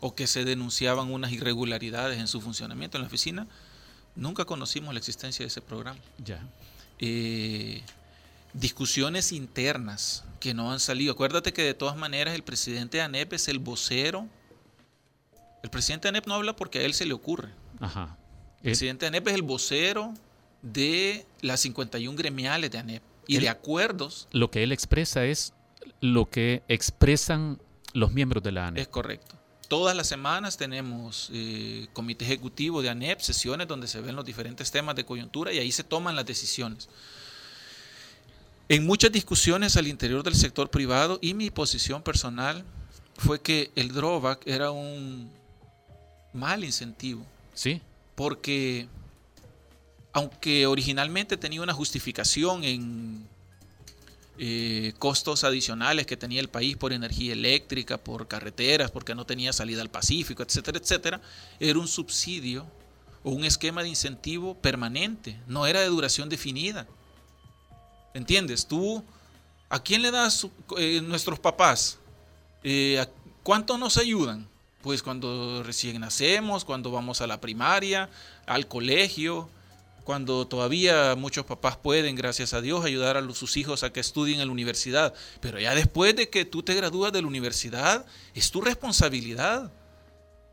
o que se denunciaban unas irregularidades en su funcionamiento en la oficina Nunca conocimos la existencia de ese programa. Ya. Eh, discusiones internas que no han salido. Acuérdate que de todas maneras el presidente de ANEP es el vocero. El presidente de ANEP no habla porque a él se le ocurre. Ajá. El presidente de ANEP es el vocero de las 51 gremiales de ANEP y de acuerdos. Lo que él expresa es lo que expresan los miembros de la ANEP. Es correcto. Todas las semanas tenemos eh, comité ejecutivo de ANEP, sesiones donde se ven los diferentes temas de coyuntura y ahí se toman las decisiones. En muchas discusiones al interior del sector privado y mi posición personal fue que el drawback era un mal incentivo. Sí. Porque aunque originalmente tenía una justificación en eh, costos adicionales que tenía el país por energía eléctrica, por carreteras, porque no tenía salida al Pacífico, etcétera, etcétera, era un subsidio o un esquema de incentivo permanente, no era de duración definida. ¿Entiendes? Tú, ¿a quién le das eh, nuestros papás? Eh, ¿Cuánto nos ayudan? Pues cuando recién nacemos, cuando vamos a la primaria, al colegio, cuando todavía muchos papás pueden, gracias a Dios, ayudar a sus hijos a que estudien en la universidad. Pero ya después de que tú te gradúas de la universidad, es tu responsabilidad.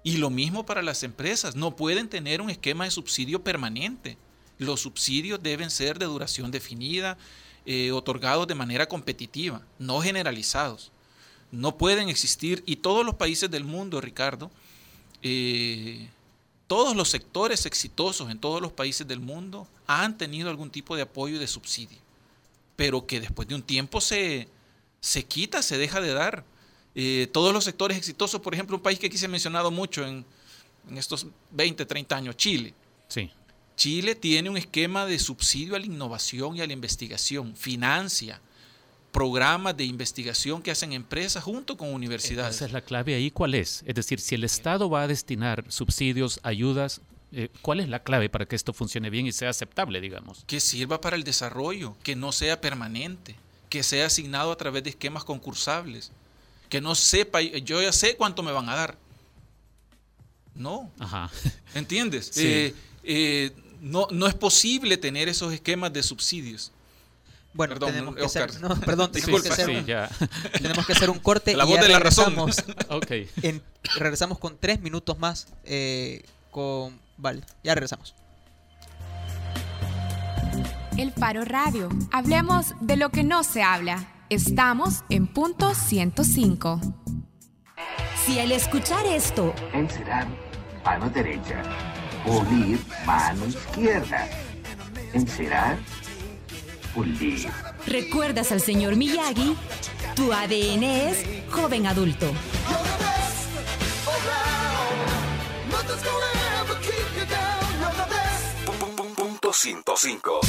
Y lo mismo para las empresas, no pueden tener un esquema de subsidio permanente. Los subsidios deben ser de duración definida, eh, otorgados de manera competitiva, no generalizados. No pueden existir, y todos los países del mundo, Ricardo, eh, todos los sectores exitosos en todos los países del mundo han tenido algún tipo de apoyo y de subsidio, pero que después de un tiempo se, se quita, se deja de dar. Eh, todos los sectores exitosos, por ejemplo, un país que aquí se ha mencionado mucho en, estos 20, 30 años, Chile. Sí. Chile tiene un esquema de subsidio a la innovación y a la investigación, financia programas de investigación que hacen empresas junto con universidades. Esa es la clave ahí, ¿cuál es? Es decir, si el Estado va a destinar subsidios, ayudas, eh, ¿cuál es la clave para que esto funcione bien y sea aceptable, digamos? Que sirva para el desarrollo, que no sea permanente, que sea asignado a través de esquemas concursables que no sepa, yo ya sé cuánto me van a dar. No. Ajá. ¿Entiendes? Eh, eh, no, no es posible tener esos esquemas de subsidios. Bueno, tenemos que hacer, perdón, tenemos, que hacer, un corte. La voz de la razón. okay. regresamos con tres minutos más. Eh, con Vale, ya regresamos. El Faro Radio. Hablemos de lo que no se habla. Estamos en punto 105. Si al escuchar esto... Encerar, mano derecha. Pulir, mano izquierda. Encerar, pulir. ¿Recuerdas al señor Miyagi? Tu ADN es joven adulto. Punto 105.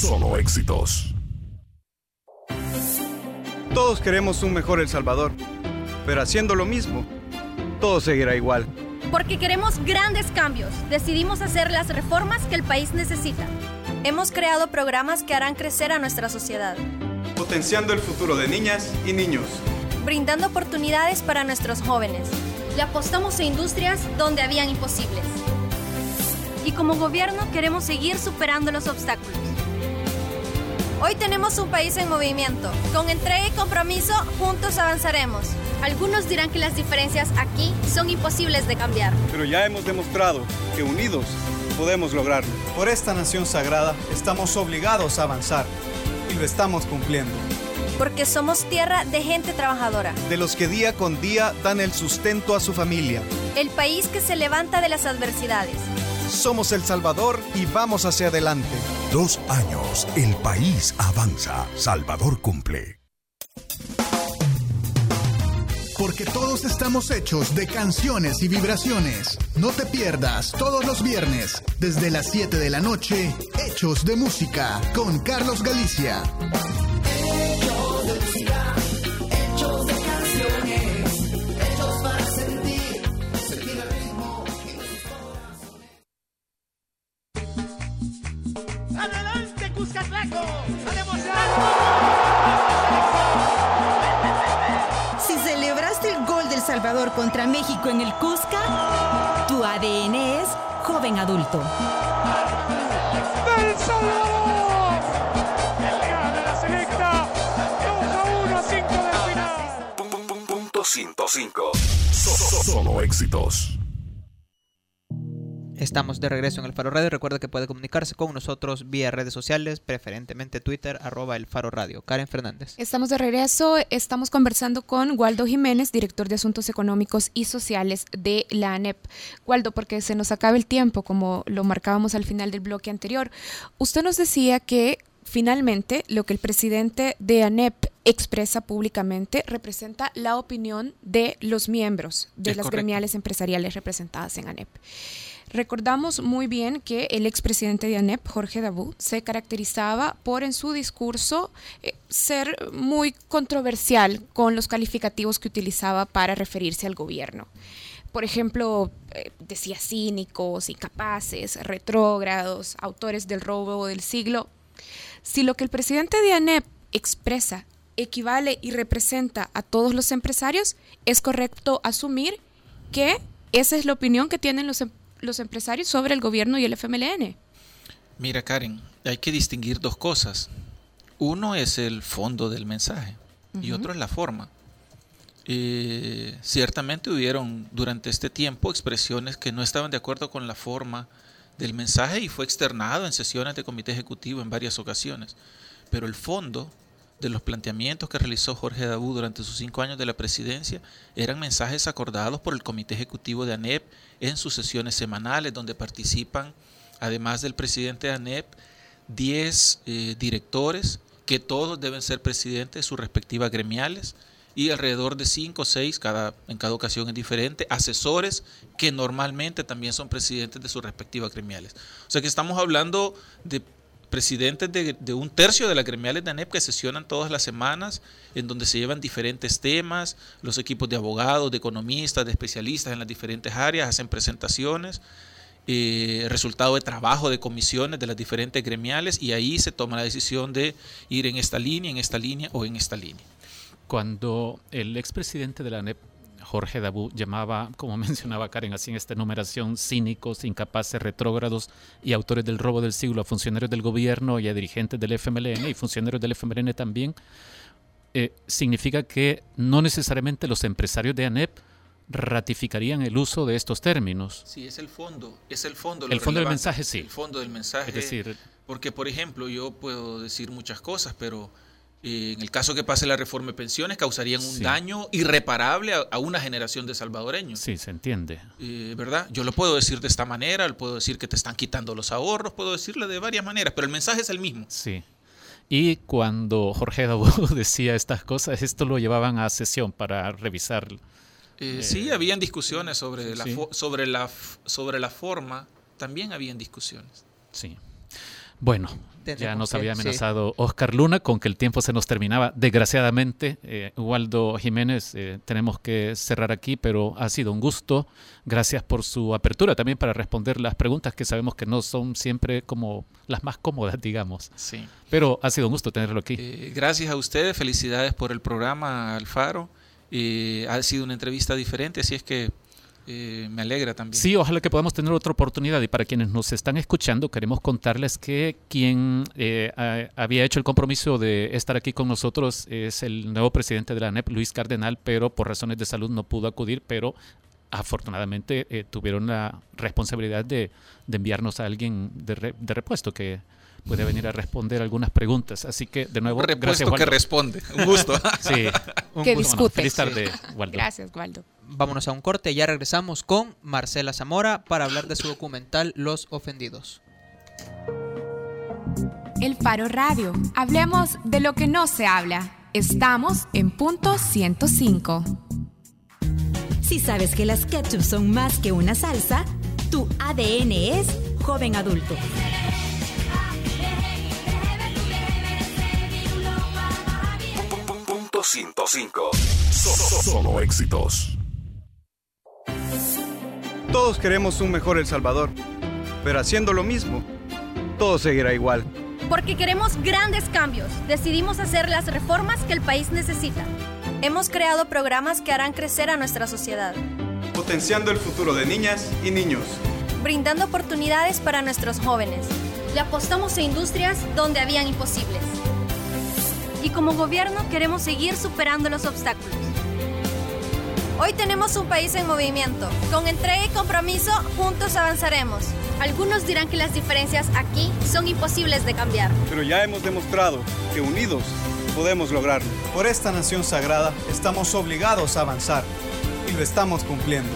Solo éxitos. Todos queremos un mejor El Salvador, pero haciendo lo mismo, todo seguirá igual. Porque queremos grandes cambios, decidimos hacer las reformas que el país necesita. Hemos creado programas que harán crecer a nuestra sociedad. Potenciando el futuro de niñas y niños. Brindando oportunidades para nuestros jóvenes. Le apostamos a industrias donde habían imposibles. Y como gobierno queremos seguir superando los obstáculos Hoy tenemos un país en movimiento. Con entrega y compromiso, juntos avanzaremos. Algunos dirán que las diferencias aquí son imposibles de cambiar. Pero ya hemos demostrado que unidos podemos lograrlo. Por esta nación sagrada estamos obligados a avanzar y lo estamos cumpliendo. Porque somos tierra de gente trabajadora. De los que día con día dan el sustento a su familia. El país que se levanta de las adversidades somos El Salvador y vamos hacia adelante. Dos años, el país avanza. Salvador cumple. Porque todos estamos hechos de canciones y vibraciones. No te pierdas todos los viernes, desde las 7 de la noche, Hechos de Música, con Carlos Galicia. Contra México en el Cusca, tu ADN es joven adulto. ¡El Salvador! De la selecta 2 a 1 a 5 del final. Punto 105. Solo éxitos. Estamos de regreso en el Faro Radio. Recuerda que puede comunicarse con nosotros vía redes sociales, preferentemente Twitter, arroba el Faro Radio. Karen Fernández. Estamos de regreso. Estamos conversando con Waldo Jiménez, director de Asuntos Económicos y Sociales de la ANEP. Waldo, porque se nos acaba el tiempo, como lo marcábamos al final del bloque anterior. Usted nos decía que finalmente lo que el presidente de ANEP expresa públicamente representa la opinión de los miembros de las gremiales empresariales representadas en ANEP. Recordamos muy bien que el expresidente de ANEP, Jorge Dabú, se caracterizaba por en su discurso eh, ser muy controversial con los calificativos que utilizaba para referirse al gobierno. Por ejemplo, eh, decía cínicos, incapaces, retrógrados, autores del robo del siglo. Si lo que el presidente de ANEP expresa equivale y representa a todos los empresarios, es correcto asumir que esa es la opinión que tienen los, empresarios los empresarios sobre el gobierno y el FMLN. Mira, Karen, hay que distinguir dos cosas. Uno es el fondo del mensaje y otro es la forma. Eh, ciertamente hubieron durante este tiempo expresiones que no estaban de acuerdo con la forma del mensaje y fue externado en sesiones de comité ejecutivo en varias ocasiones. Pero el fondo de los planteamientos que realizó Jorge Dabú durante sus cinco años de la presidencia eran mensajes acordados por el comité ejecutivo de ANEP en sus sesiones semanales, donde participan, además del presidente de ANEP, 10 eh, directores que todos deben ser presidentes de sus respectivas gremiales y alrededor de 5 o 6, cada, en cada ocasión es diferente, asesores que normalmente también son presidentes de sus respectivas gremiales. O sea que estamos hablando de presidentes de, un tercio de las gremiales de ANEP que sesionan todas las semanas, en donde se llevan diferentes temas, los equipos de abogados, de economistas, de especialistas en las diferentes áreas hacen presentaciones, eh, resultado de trabajo de comisiones de las diferentes gremiales y ahí se toma la decisión de ir en esta línea, en esta línea o en esta línea. Cuando el expresidente de la ANEP Jorge Dabú llamaba, como mencionaba Karen, así en esta enumeración, cínicos, incapaces, retrógrados y autores del robo del siglo a funcionarios del gobierno y a dirigentes del FMLN y funcionarios del FMLN también, eh, significa que no necesariamente los empresarios de ANEP ratificarían el uso de estos términos. Sí, es el fondo, es el fondo. El fondo del mensaje, sí. El fondo del mensaje. Es decir, porque por ejemplo yo puedo decir muchas cosas, pero eh, en el caso que pase la reforma de pensiones, causarían un daño irreparable a, una generación de salvadoreños. Sí, se entiende. Eh, ¿Verdad? Yo lo puedo decir de esta manera, puedo decir que te están quitando los ahorros, puedo decirle de varias maneras, pero el mensaje es el mismo. Sí. Y cuando Jorge Dabú decía estas cosas, esto lo llevaban a sesión para revisar. Eh, sí, habían discusiones sobre, la sobre, la, sobre la forma, también habían discusiones. Sí. Bueno, ya nos había amenazado Oscar Luna con que el tiempo se nos terminaba. Desgraciadamente, eh, Waldo Jiménez, eh, tenemos que cerrar aquí, pero ha sido un gusto. Gracias por su apertura también para responder las preguntas que sabemos que no son siempre como las más cómodas, digamos. Sí. Pero ha sido un gusto tenerlo aquí. Eh, gracias a ustedes, felicidades por el programa Alfaro. ha sido una entrevista diferente, así es que eh, me alegra también. Sí, ojalá que podamos tener otra oportunidad. Y para quienes nos están escuchando, queremos contarles que quien eh, había hecho el compromiso de estar aquí con nosotros es el nuevo presidente de la ANEP, Luis Cardenal, pero por razones de salud no pudo acudir, pero afortunadamente eh, tuvieron la responsabilidad de, enviarnos a alguien de, de repuesto que puede venir a responder algunas preguntas. Así que, de nuevo, gracias, que responde. Un gusto. sí. Un que discute. feliz tarde, Waldo. Gracias, Waldo. Vámonos a un corte. Ya regresamos con Marcela Zamora para hablar de su documental Los Ofendidos. El Faro Radio. Hablemos de lo que no se habla. Estamos en punto 105. Si sabes que las ketchup son más que una salsa, tu ADN es joven adulto. Punto 105. Solo éxitos. Todos queremos un mejor El Salvador, pero haciendo lo mismo, todo seguirá igual. Porque queremos grandes cambios, decidimos hacer las reformas que el país necesita. Hemos creado programas que harán crecer a nuestra sociedad. Potenciando el futuro de niñas y niños. Brindando oportunidades para nuestros jóvenes. Le apostamos a industrias donde habían imposibles. Y como gobierno queremos seguir superando los obstáculos Hoy tenemos un país en movimiento. Con entrega y compromiso, juntos avanzaremos. Algunos dirán que las diferencias aquí son imposibles de cambiar. Pero ya hemos demostrado que unidos podemos lograrlo. Por esta nación sagrada estamos obligados a avanzar y lo estamos cumpliendo.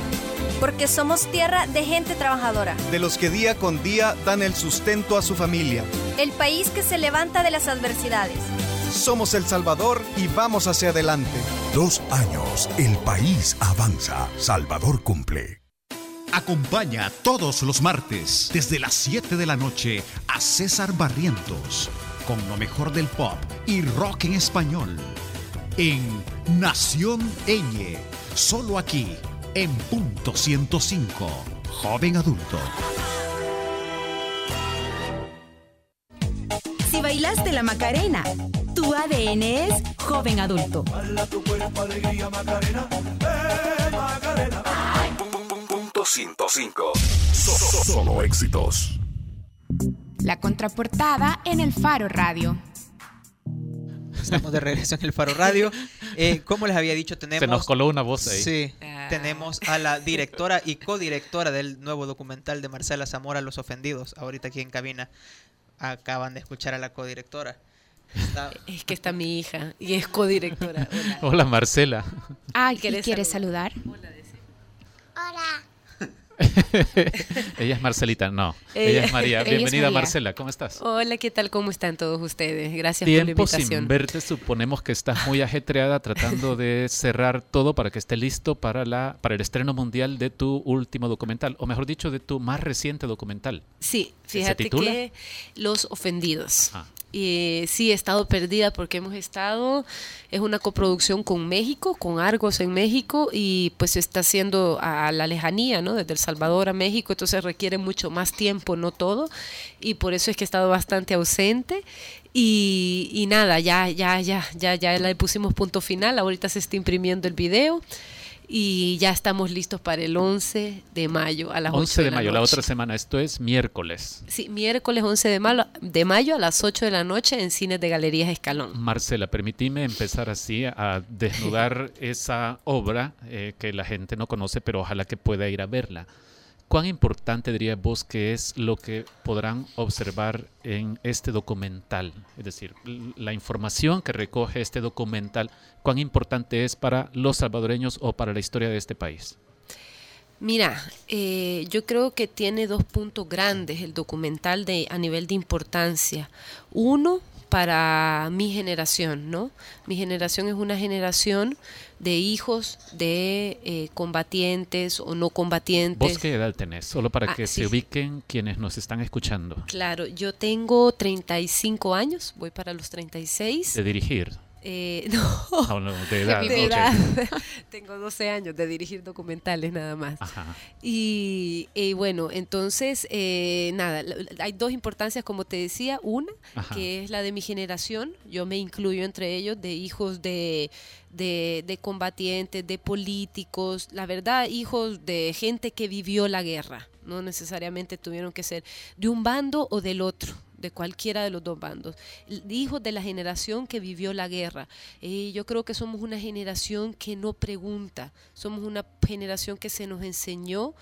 Porque somos tierra de gente trabajadora. De los que día con día dan el sustento a su familia. El país que se levanta de las adversidades somos El Salvador y vamos hacia adelante. Dos años, el país avanza. Salvador cumple. Acompaña todos los martes desde las 7 de la noche a César Barrientos con lo mejor del pop y rock en español en Nación Eñe, solo aquí en punto 105, joven adulto. Si bailaste la Macarena, tu ADN es joven adulto. Punto 105. Solo éxitos. La contraportada en el Faro Radio. Estamos de regreso en el Faro Radio. Eh, como les había dicho, tenemos. Se nos coló una voz ahí. Sí. tenemos a la directora y codirectora del nuevo documental de Marcela Zamora, Los Ofendidos, ahorita aquí en cabina. Acaban de escuchar a la codirectora. Es que está mi hija y es codirectora. Hola, Marcela. Ah, ¿quieres saludar? Hola. ella es Marcelita, no. Ella, es María. Bienvenida, Marcela. ¿Cómo estás? Hola, ¿qué tal? ¿Cómo están todos ustedes? Gracias por la invitación. sin verte, suponemos que estás muy ajetreada tratando de cerrar todo para que esté listo para, la, para el estreno mundial de tu último documental, o mejor dicho, de tu más reciente documental. Sí, fíjate que Los Ofendidos. Ah. Y sí, he estado perdida porque hemos estado, es una coproducción con México, con Argos en México, y pues está haciendo a la lejanía, ¿no? Desde El Salvador a México, entonces requiere mucho más tiempo, no todo, y por eso es que he estado bastante ausente. Y, y nada, ya, ya, ya, ya, ya le pusimos punto final, ahorita se está imprimiendo el video y ya estamos listos para el 11 de mayo a las 11 de, mayo, la, otra semana, esto es miércoles. Sí, miércoles 11 de mayo, de mayo a las 8 de la noche en Cines de Galerías Escalón. Marcela, permitime empezar así a desnudar esa obra eh, que la gente no conoce, pero ojalá que pueda ir a verla. ¿Cuán importante dirías vos que es lo que podrán observar en este documental? Es decir, la información que recoge este documental, ¿cuán importante es para los salvadoreños o para la historia de este país? Mira, eh, yo creo que tiene dos puntos grandes el documental de, a nivel de importancia. Uno, para mi generación, ¿no? Mi generación es una generación de hijos de eh, combatientes o no combatientes. ¿Vos qué edad tenés? Solo para ah, que se ubiquen quienes nos están escuchando. Claro, yo tengo 35 años, voy para los 36. De dirigir. Eh, no, de edad. Tengo 12 años de dirigir documentales nada más. Y, bueno, entonces, eh, nada, hay dos importancias, como te decía. Una, que es la de mi generación. Yo me incluyo entre ellos de hijos de, de, de combatientes, de políticos, la verdad, hijos de gente que vivió la guerra. No necesariamente tuvieron que ser de un bando o del otro de cualquiera de los dos bandos, hijos de la generación que vivió la guerra. Eh, yo creo que somos una generación que no pregunta, somos una generación que se nos enseñó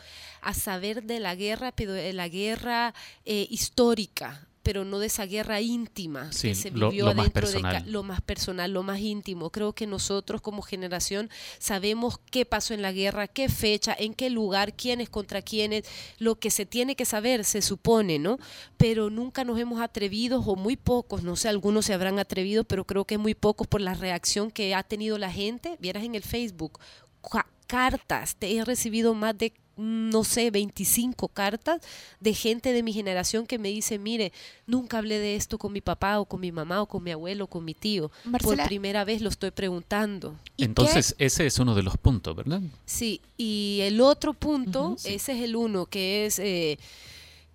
a saber de la guerra, pero de la guerra eh, histórica, pero no de esa guerra íntima que se vivió lo, más personal. de lo más personal, lo más íntimo. Creo que nosotros como generación sabemos qué pasó en la guerra, qué fecha, en qué lugar, quiénes contra quiénes, lo que se tiene que saber, se supone, ¿no? Pero nunca nos hemos atrevido, o muy pocos, no sé, algunos se habrán atrevido, pero creo que muy pocos por la reacción que ha tenido la gente. Vieras en el Facebook, cartas, te he recibido más de no sé, 25 cartas de gente de mi generación que me dice, mire, nunca hablé de esto con mi papá o con mi mamá o con mi abuelo o con mi tío. Por primera vez lo estoy preguntando. Entonces, ese es uno de los puntos, ¿verdad? Sí, y el otro punto, ese es el uno, que es... Eh,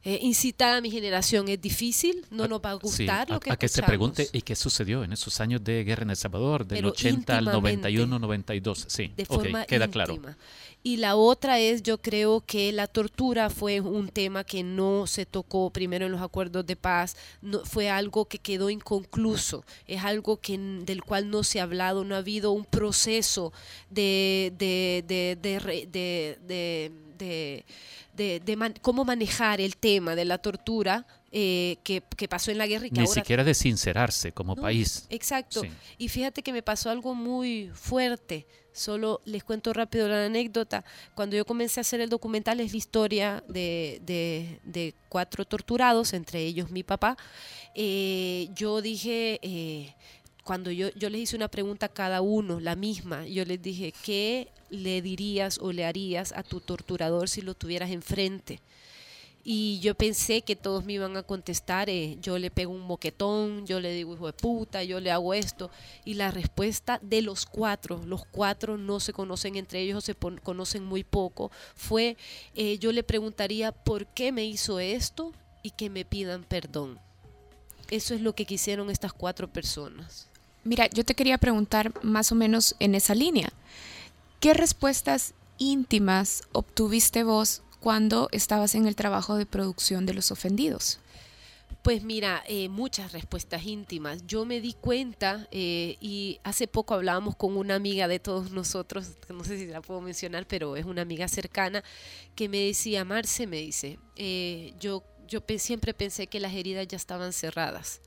eh, incitar a mi generación es difícil, no nos va a gustar lo que a, que se pregunte y qué sucedió en esos años de guerra en El Salvador, del 80 al 91, 92, sí, de forma queda claro. Y la otra es, yo creo que la tortura fue un tema que no se tocó primero en los acuerdos de paz, no, fue algo que quedó inconcluso, es algo que, del cual no se ha hablado, no ha habido un proceso de, de, de, de cómo manejar el tema de la tortura eh, que, pasó en la guerra y que Ni siquiera de sincerarse como país. Exacto. Y fíjate que me pasó algo muy fuerte. Solo les cuento rápido la anécdota. Cuando yo comencé a hacer el documental es la historia de, cuatro torturados, entre ellos mi papá. Eh, yo dije, eh, cuando yo, yo les hice una pregunta a cada uno, la misma, yo les dije, ¿qué le dirías o le harías a tu torturador si lo tuvieras enfrente? Y yo pensé que todos me iban a contestar, eh, yo le pego un moquetón, yo le digo hijo de puta, yo le hago esto. Y la respuesta de los cuatro, los cuatro no se conocen entre ellos o se conocen muy poco, fue eh, yo le preguntaría por qué me hizo esto y que me pidan perdón. Eso es lo que quisieron estas cuatro personas. Mira, yo te quería preguntar más o menos en esa línea. ¿Qué respuestas íntimas obtuviste vos cuando estabas en el trabajo de producción de Los Ofendidos? Pues mira, eh, muchas respuestas íntimas. Yo me di cuenta eh, y hace poco hablábamos con una amiga de todos nosotros, no sé si la puedo mencionar, pero es una amiga cercana, que me decía, Marce, me dice, eh, yo, yo siempre pensé que las heridas ya estaban cerradas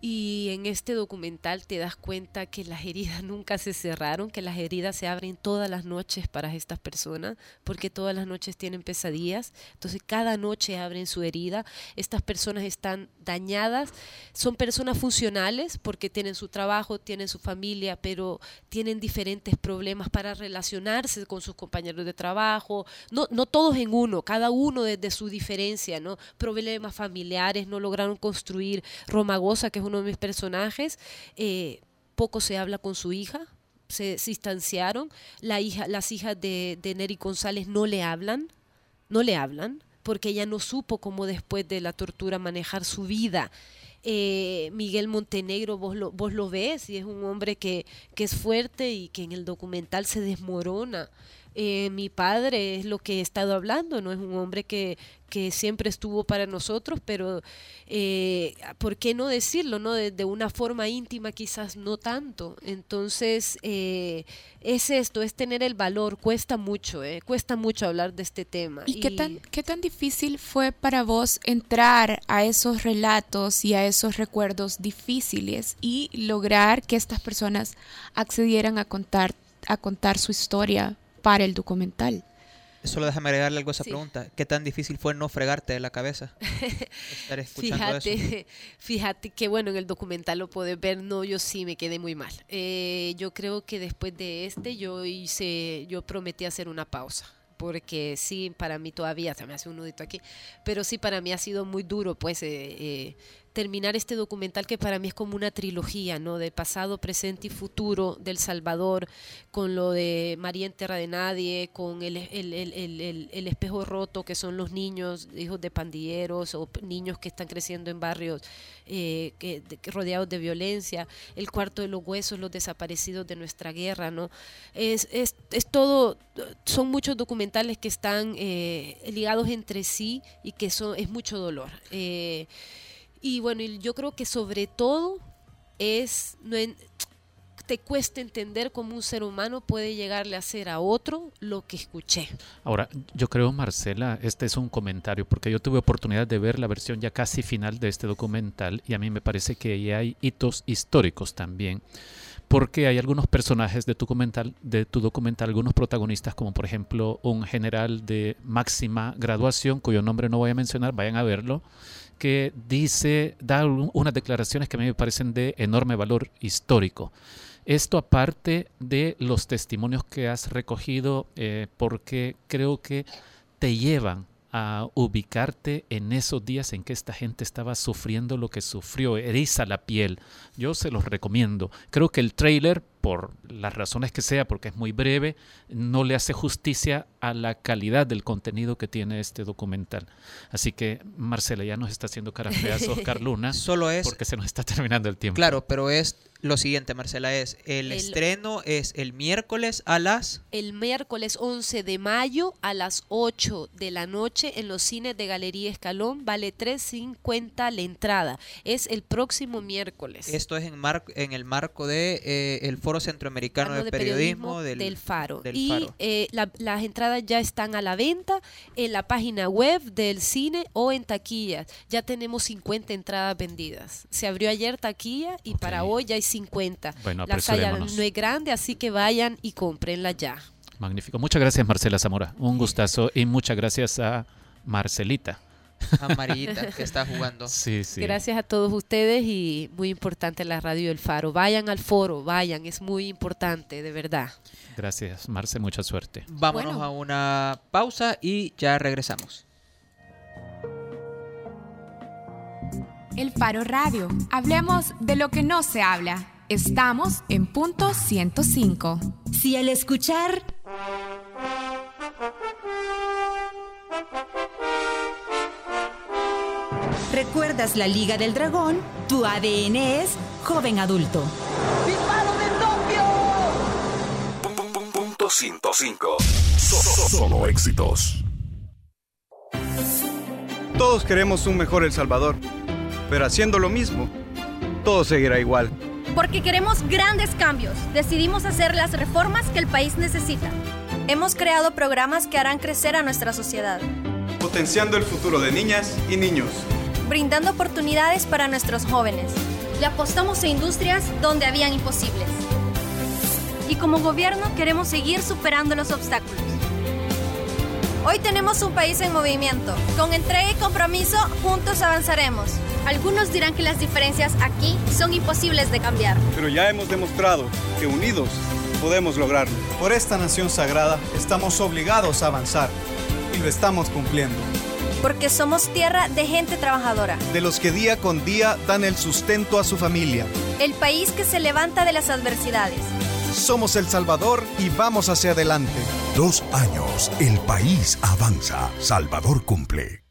y en este documental te das cuenta que las heridas nunca se cerraron, que las heridas se abren todas las noches para estas personas, porque todas las noches tienen pesadillas. Entonces cada noche abren su herida. Estas personas están dañadas, son personas funcionales porque tienen su trabajo, tienen su familia, pero tienen diferentes problemas para relacionarse con sus compañeros de trabajo. No, no todos en uno, cada uno desde su diferencia, ¿no? Problemas familiares, no lograron construir Romagosa, que es uno de mis personajes, eh, poco se habla con su hija, se, distanciaron, la hija, las hijas de, de Neri González no le hablan, no le hablan, porque ella no supo cómo después de la tortura manejar su vida. Eh, Miguel Montenegro, vos lo, vos lo ves, y es un hombre que, que es fuerte y que en el documental se desmorona. Eh, mi padre es lo que he estado hablando, no es un hombre que, que siempre estuvo para nosotros, pero eh, ¿por qué no decirlo? no de, una forma íntima quizás no tanto. Entonces, eh, es esto, es tener el valor, cuesta mucho, cuesta mucho hablar de este tema. ¿Y, qué, tan, qué tan difícil fue para vos entrar a esos relatos y a esos recuerdos difíciles y lograr que estas personas accedieran a contar, a contar su historia para el documental. Solo déjame agregarle algo a esa pregunta. ¿Qué tan difícil fue no fregarte de la cabeza? Estar escuchando fíjate, eso? fíjate que bueno, en el documental lo puedes ver, no, yo sí me quedé muy mal. Eh, yo creo que después de este yo hice, yo prometí hacer una pausa porque sí, para mí todavía se me hace un nudito aquí, pero sí para mí ha sido muy duro, pues, eh, eh, terminar este documental que para mí es como una trilogía, ¿no? De pasado, presente y futuro del Salvador, con lo de María en Tierra de Nadie, con el, el, espejo roto, que son los niños, hijos de pandilleros o niños que están creciendo en barrios eh, que, rodeados de violencia, el cuarto de los huesos, los desaparecidos de nuestra guerra, ¿no? Es, es, es todo, son muchos documentales que están eh, ligados entre sí y que son, es mucho dolor. Eh, y bueno, yo creo que sobre todo es, no te cuesta entender cómo un ser humano puede llegarle a hacer a otro lo que escuché. Ahora, yo creo, Marcela, este es un comentario, porque yo tuve oportunidad de ver la versión ya casi final de este documental y a mí me parece que ahí hay hitos históricos también porque hay algunos personajes de tu documental, de tu documental, algunos protagonistas, como por ejemplo un general de máxima graduación, cuyo nombre no voy a mencionar, vayan a verlo, que dice, da unas declaraciones que a mí me parecen de enorme valor histórico. Esto aparte de los testimonios que has recogido, eh, porque creo que te llevan a ubicarte en esos días en que esta gente estaba sufriendo lo que sufrió, eriza la piel. Yo se los recomiendo. Creo que el trailer por las razones que sea, porque es muy breve, no le hace justicia a la calidad del contenido que tiene este documental. Así que Marcela ya nos está haciendo cara feas Oscar Luna, Solo es, porque se nos está terminando el tiempo. Claro, pero es lo siguiente, Marcela, es el, estreno es el miércoles a las... El miércoles 11 de mayo a las 8 de la noche en los cines de Galería Escalón, vale 3.50 la entrada. Es el próximo miércoles. Esto es en, mar en el marco de eh, el Foro Centroamericano de, Periodismo, del, Faro. y eh, las entradas ya están a la venta en la página web del cine o en taquillas. Ya tenemos 50 entradas vendidas. Se abrió ayer taquilla y para hoy ya hay 50. la sala no es grande, así que vayan y cómprenla ya. Magnífico. Muchas gracias, Marcela Zamora. Un gustazo y muchas gracias a Marcelita amarillita que está jugando. Sí, sí. Gracias a todos ustedes y muy importante la radio del Faro. Vayan al foro, vayan, es muy importante, de verdad. Gracias, Marce, mucha suerte. Vámonos a una pausa y ya regresamos. El Faro Radio. Hablemos de lo que no se habla. Estamos en punto 105. Si al escuchar... ¿Recuerdas la Liga del Dragón? Tu ADN es joven adulto. ¡Disparo de Tokio! Punto 105. Solo éxitos. Todos queremos un mejor El Salvador. pero haciendo lo mismo, todo seguirá igual. Porque queremos grandes cambios, decidimos hacer las reformas que el país necesita. Hemos creado programas que harán crecer a nuestra sociedad. Potenciando el futuro de niñas y niños. Brindando oportunidades para nuestros jóvenes. Le apostamos a industrias donde habían imposibles. Y como gobierno queremos seguir superando los obstáculos. Hoy tenemos un país en movimiento. Con entrega y compromiso, juntos avanzaremos. Algunos dirán que las diferencias aquí son imposibles de cambiar. Pero ya hemos demostrado que unidos podemos lograrlo. Por esta nación sagrada estamos obligados a avanzar y lo estamos cumpliendo. Porque somos tierra de gente trabajadora. De los que día con día dan el sustento a su familia. El país que se levanta de las adversidades. Somos El Salvador y vamos hacia adelante. Dos años, el país avanza. Salvador cumple.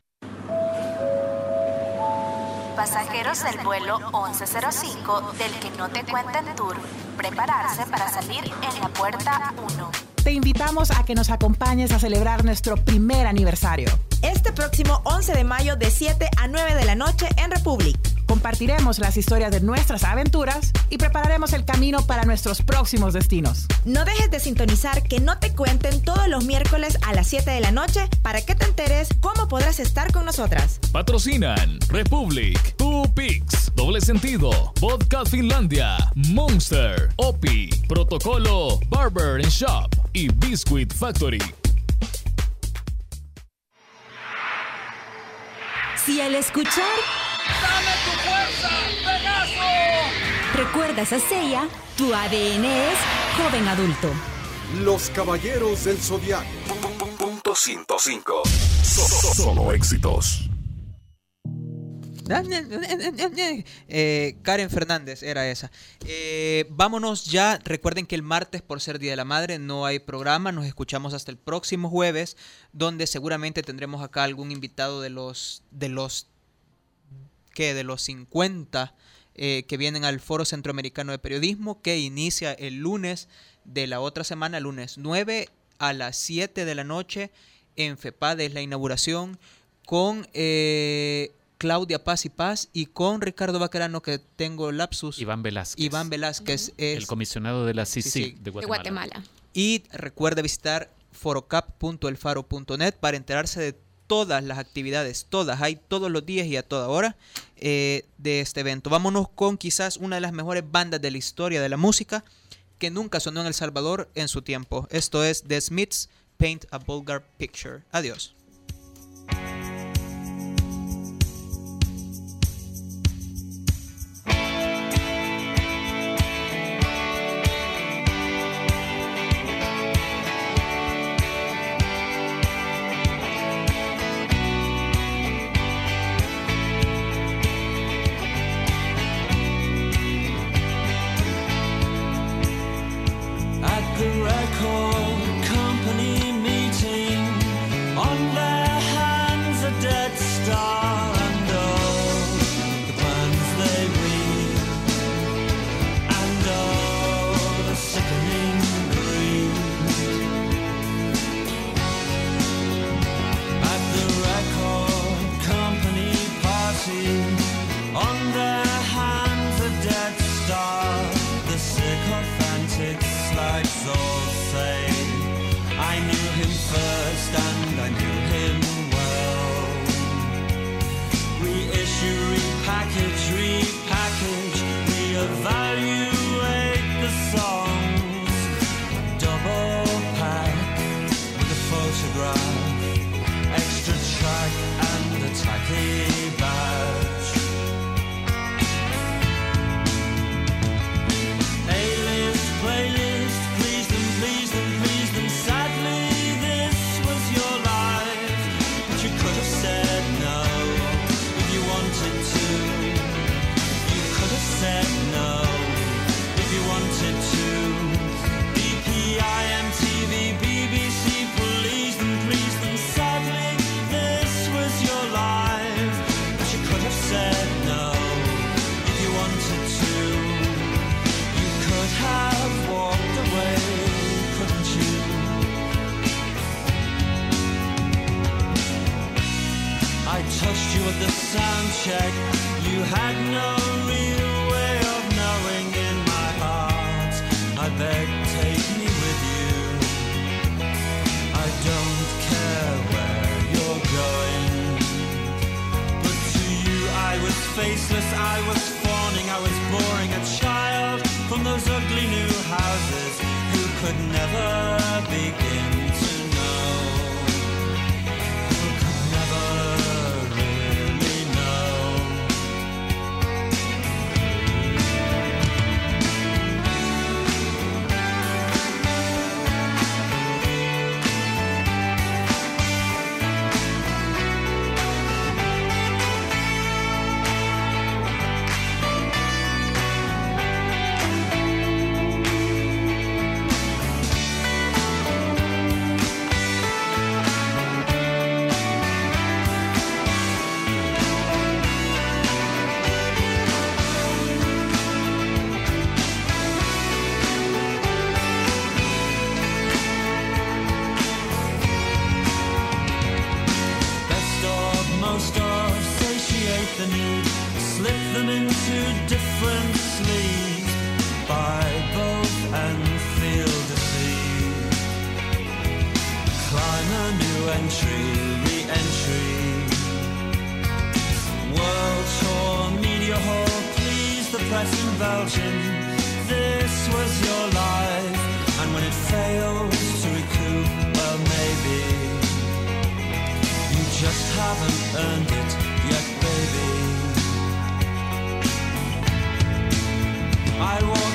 Pasajeros del vuelo 1105 del que no te cuenten tour, prepararse para salir en la puerta 1. Te invitamos a que nos acompañes a celebrar nuestro primer aniversario. Este próximo 11 de mayo de 7 a 9 de la noche en Republic. Compartiremos las historias de nuestras aventuras y prepararemos el camino para nuestros próximos destinos. No dejes de sintonizar que no te cuenten todos los miércoles a las 7 de la noche para que te enteres cómo podrás estar con nosotras. Patrocinan Republic, Two Pix, Doble Sentido, Vodka Finlandia, Monster, Opi, Protocolo, Barber Shop y Biscuit Factory. Si al escuchar ¡Dame tu fuerza, Pegaso! recuerdas a Seiya, tu ADN es joven adulto. Los Caballeros del Zodiaco. Punto 105. Solo éxitos. Eh, Karen Fernández era esa. Eh, vámonos ya. Recuerden que el martes, por ser Día de la Madre, no hay programa. Nos escuchamos hasta el próximo jueves, donde seguramente tendremos acá algún invitado de los de los que de los 50 eh, que vienen al Foro Centroamericano de Periodismo, que inicia el lunes de la otra semana, lunes 9 a las 7 de la noche en FEPAD, es la inauguración, con eh, Claudia Paz y Paz y con Ricardo Bacarano, que tengo lapsus. Iván Velázquez. Iván Velázquez es el comisionado de la CICIG Sí, sí. de De Guatemala. Guatemala. Y recuerde visitar forocap.elfaro.net para enterarse de todas las actividades, todas, hay todos los días y a toda hora eh, de este evento. Vámonos con quizás una de las mejores bandas de la historia de la música que nunca sonó en El Salvador en su tiempo. Esto es The Smiths Paint a Vulgar Picture. Adiós. The entry, World tour, media please the press in Belgium. This was your life, and when it fails to recoup, well maybe you just haven't earned it yet, baby. I walk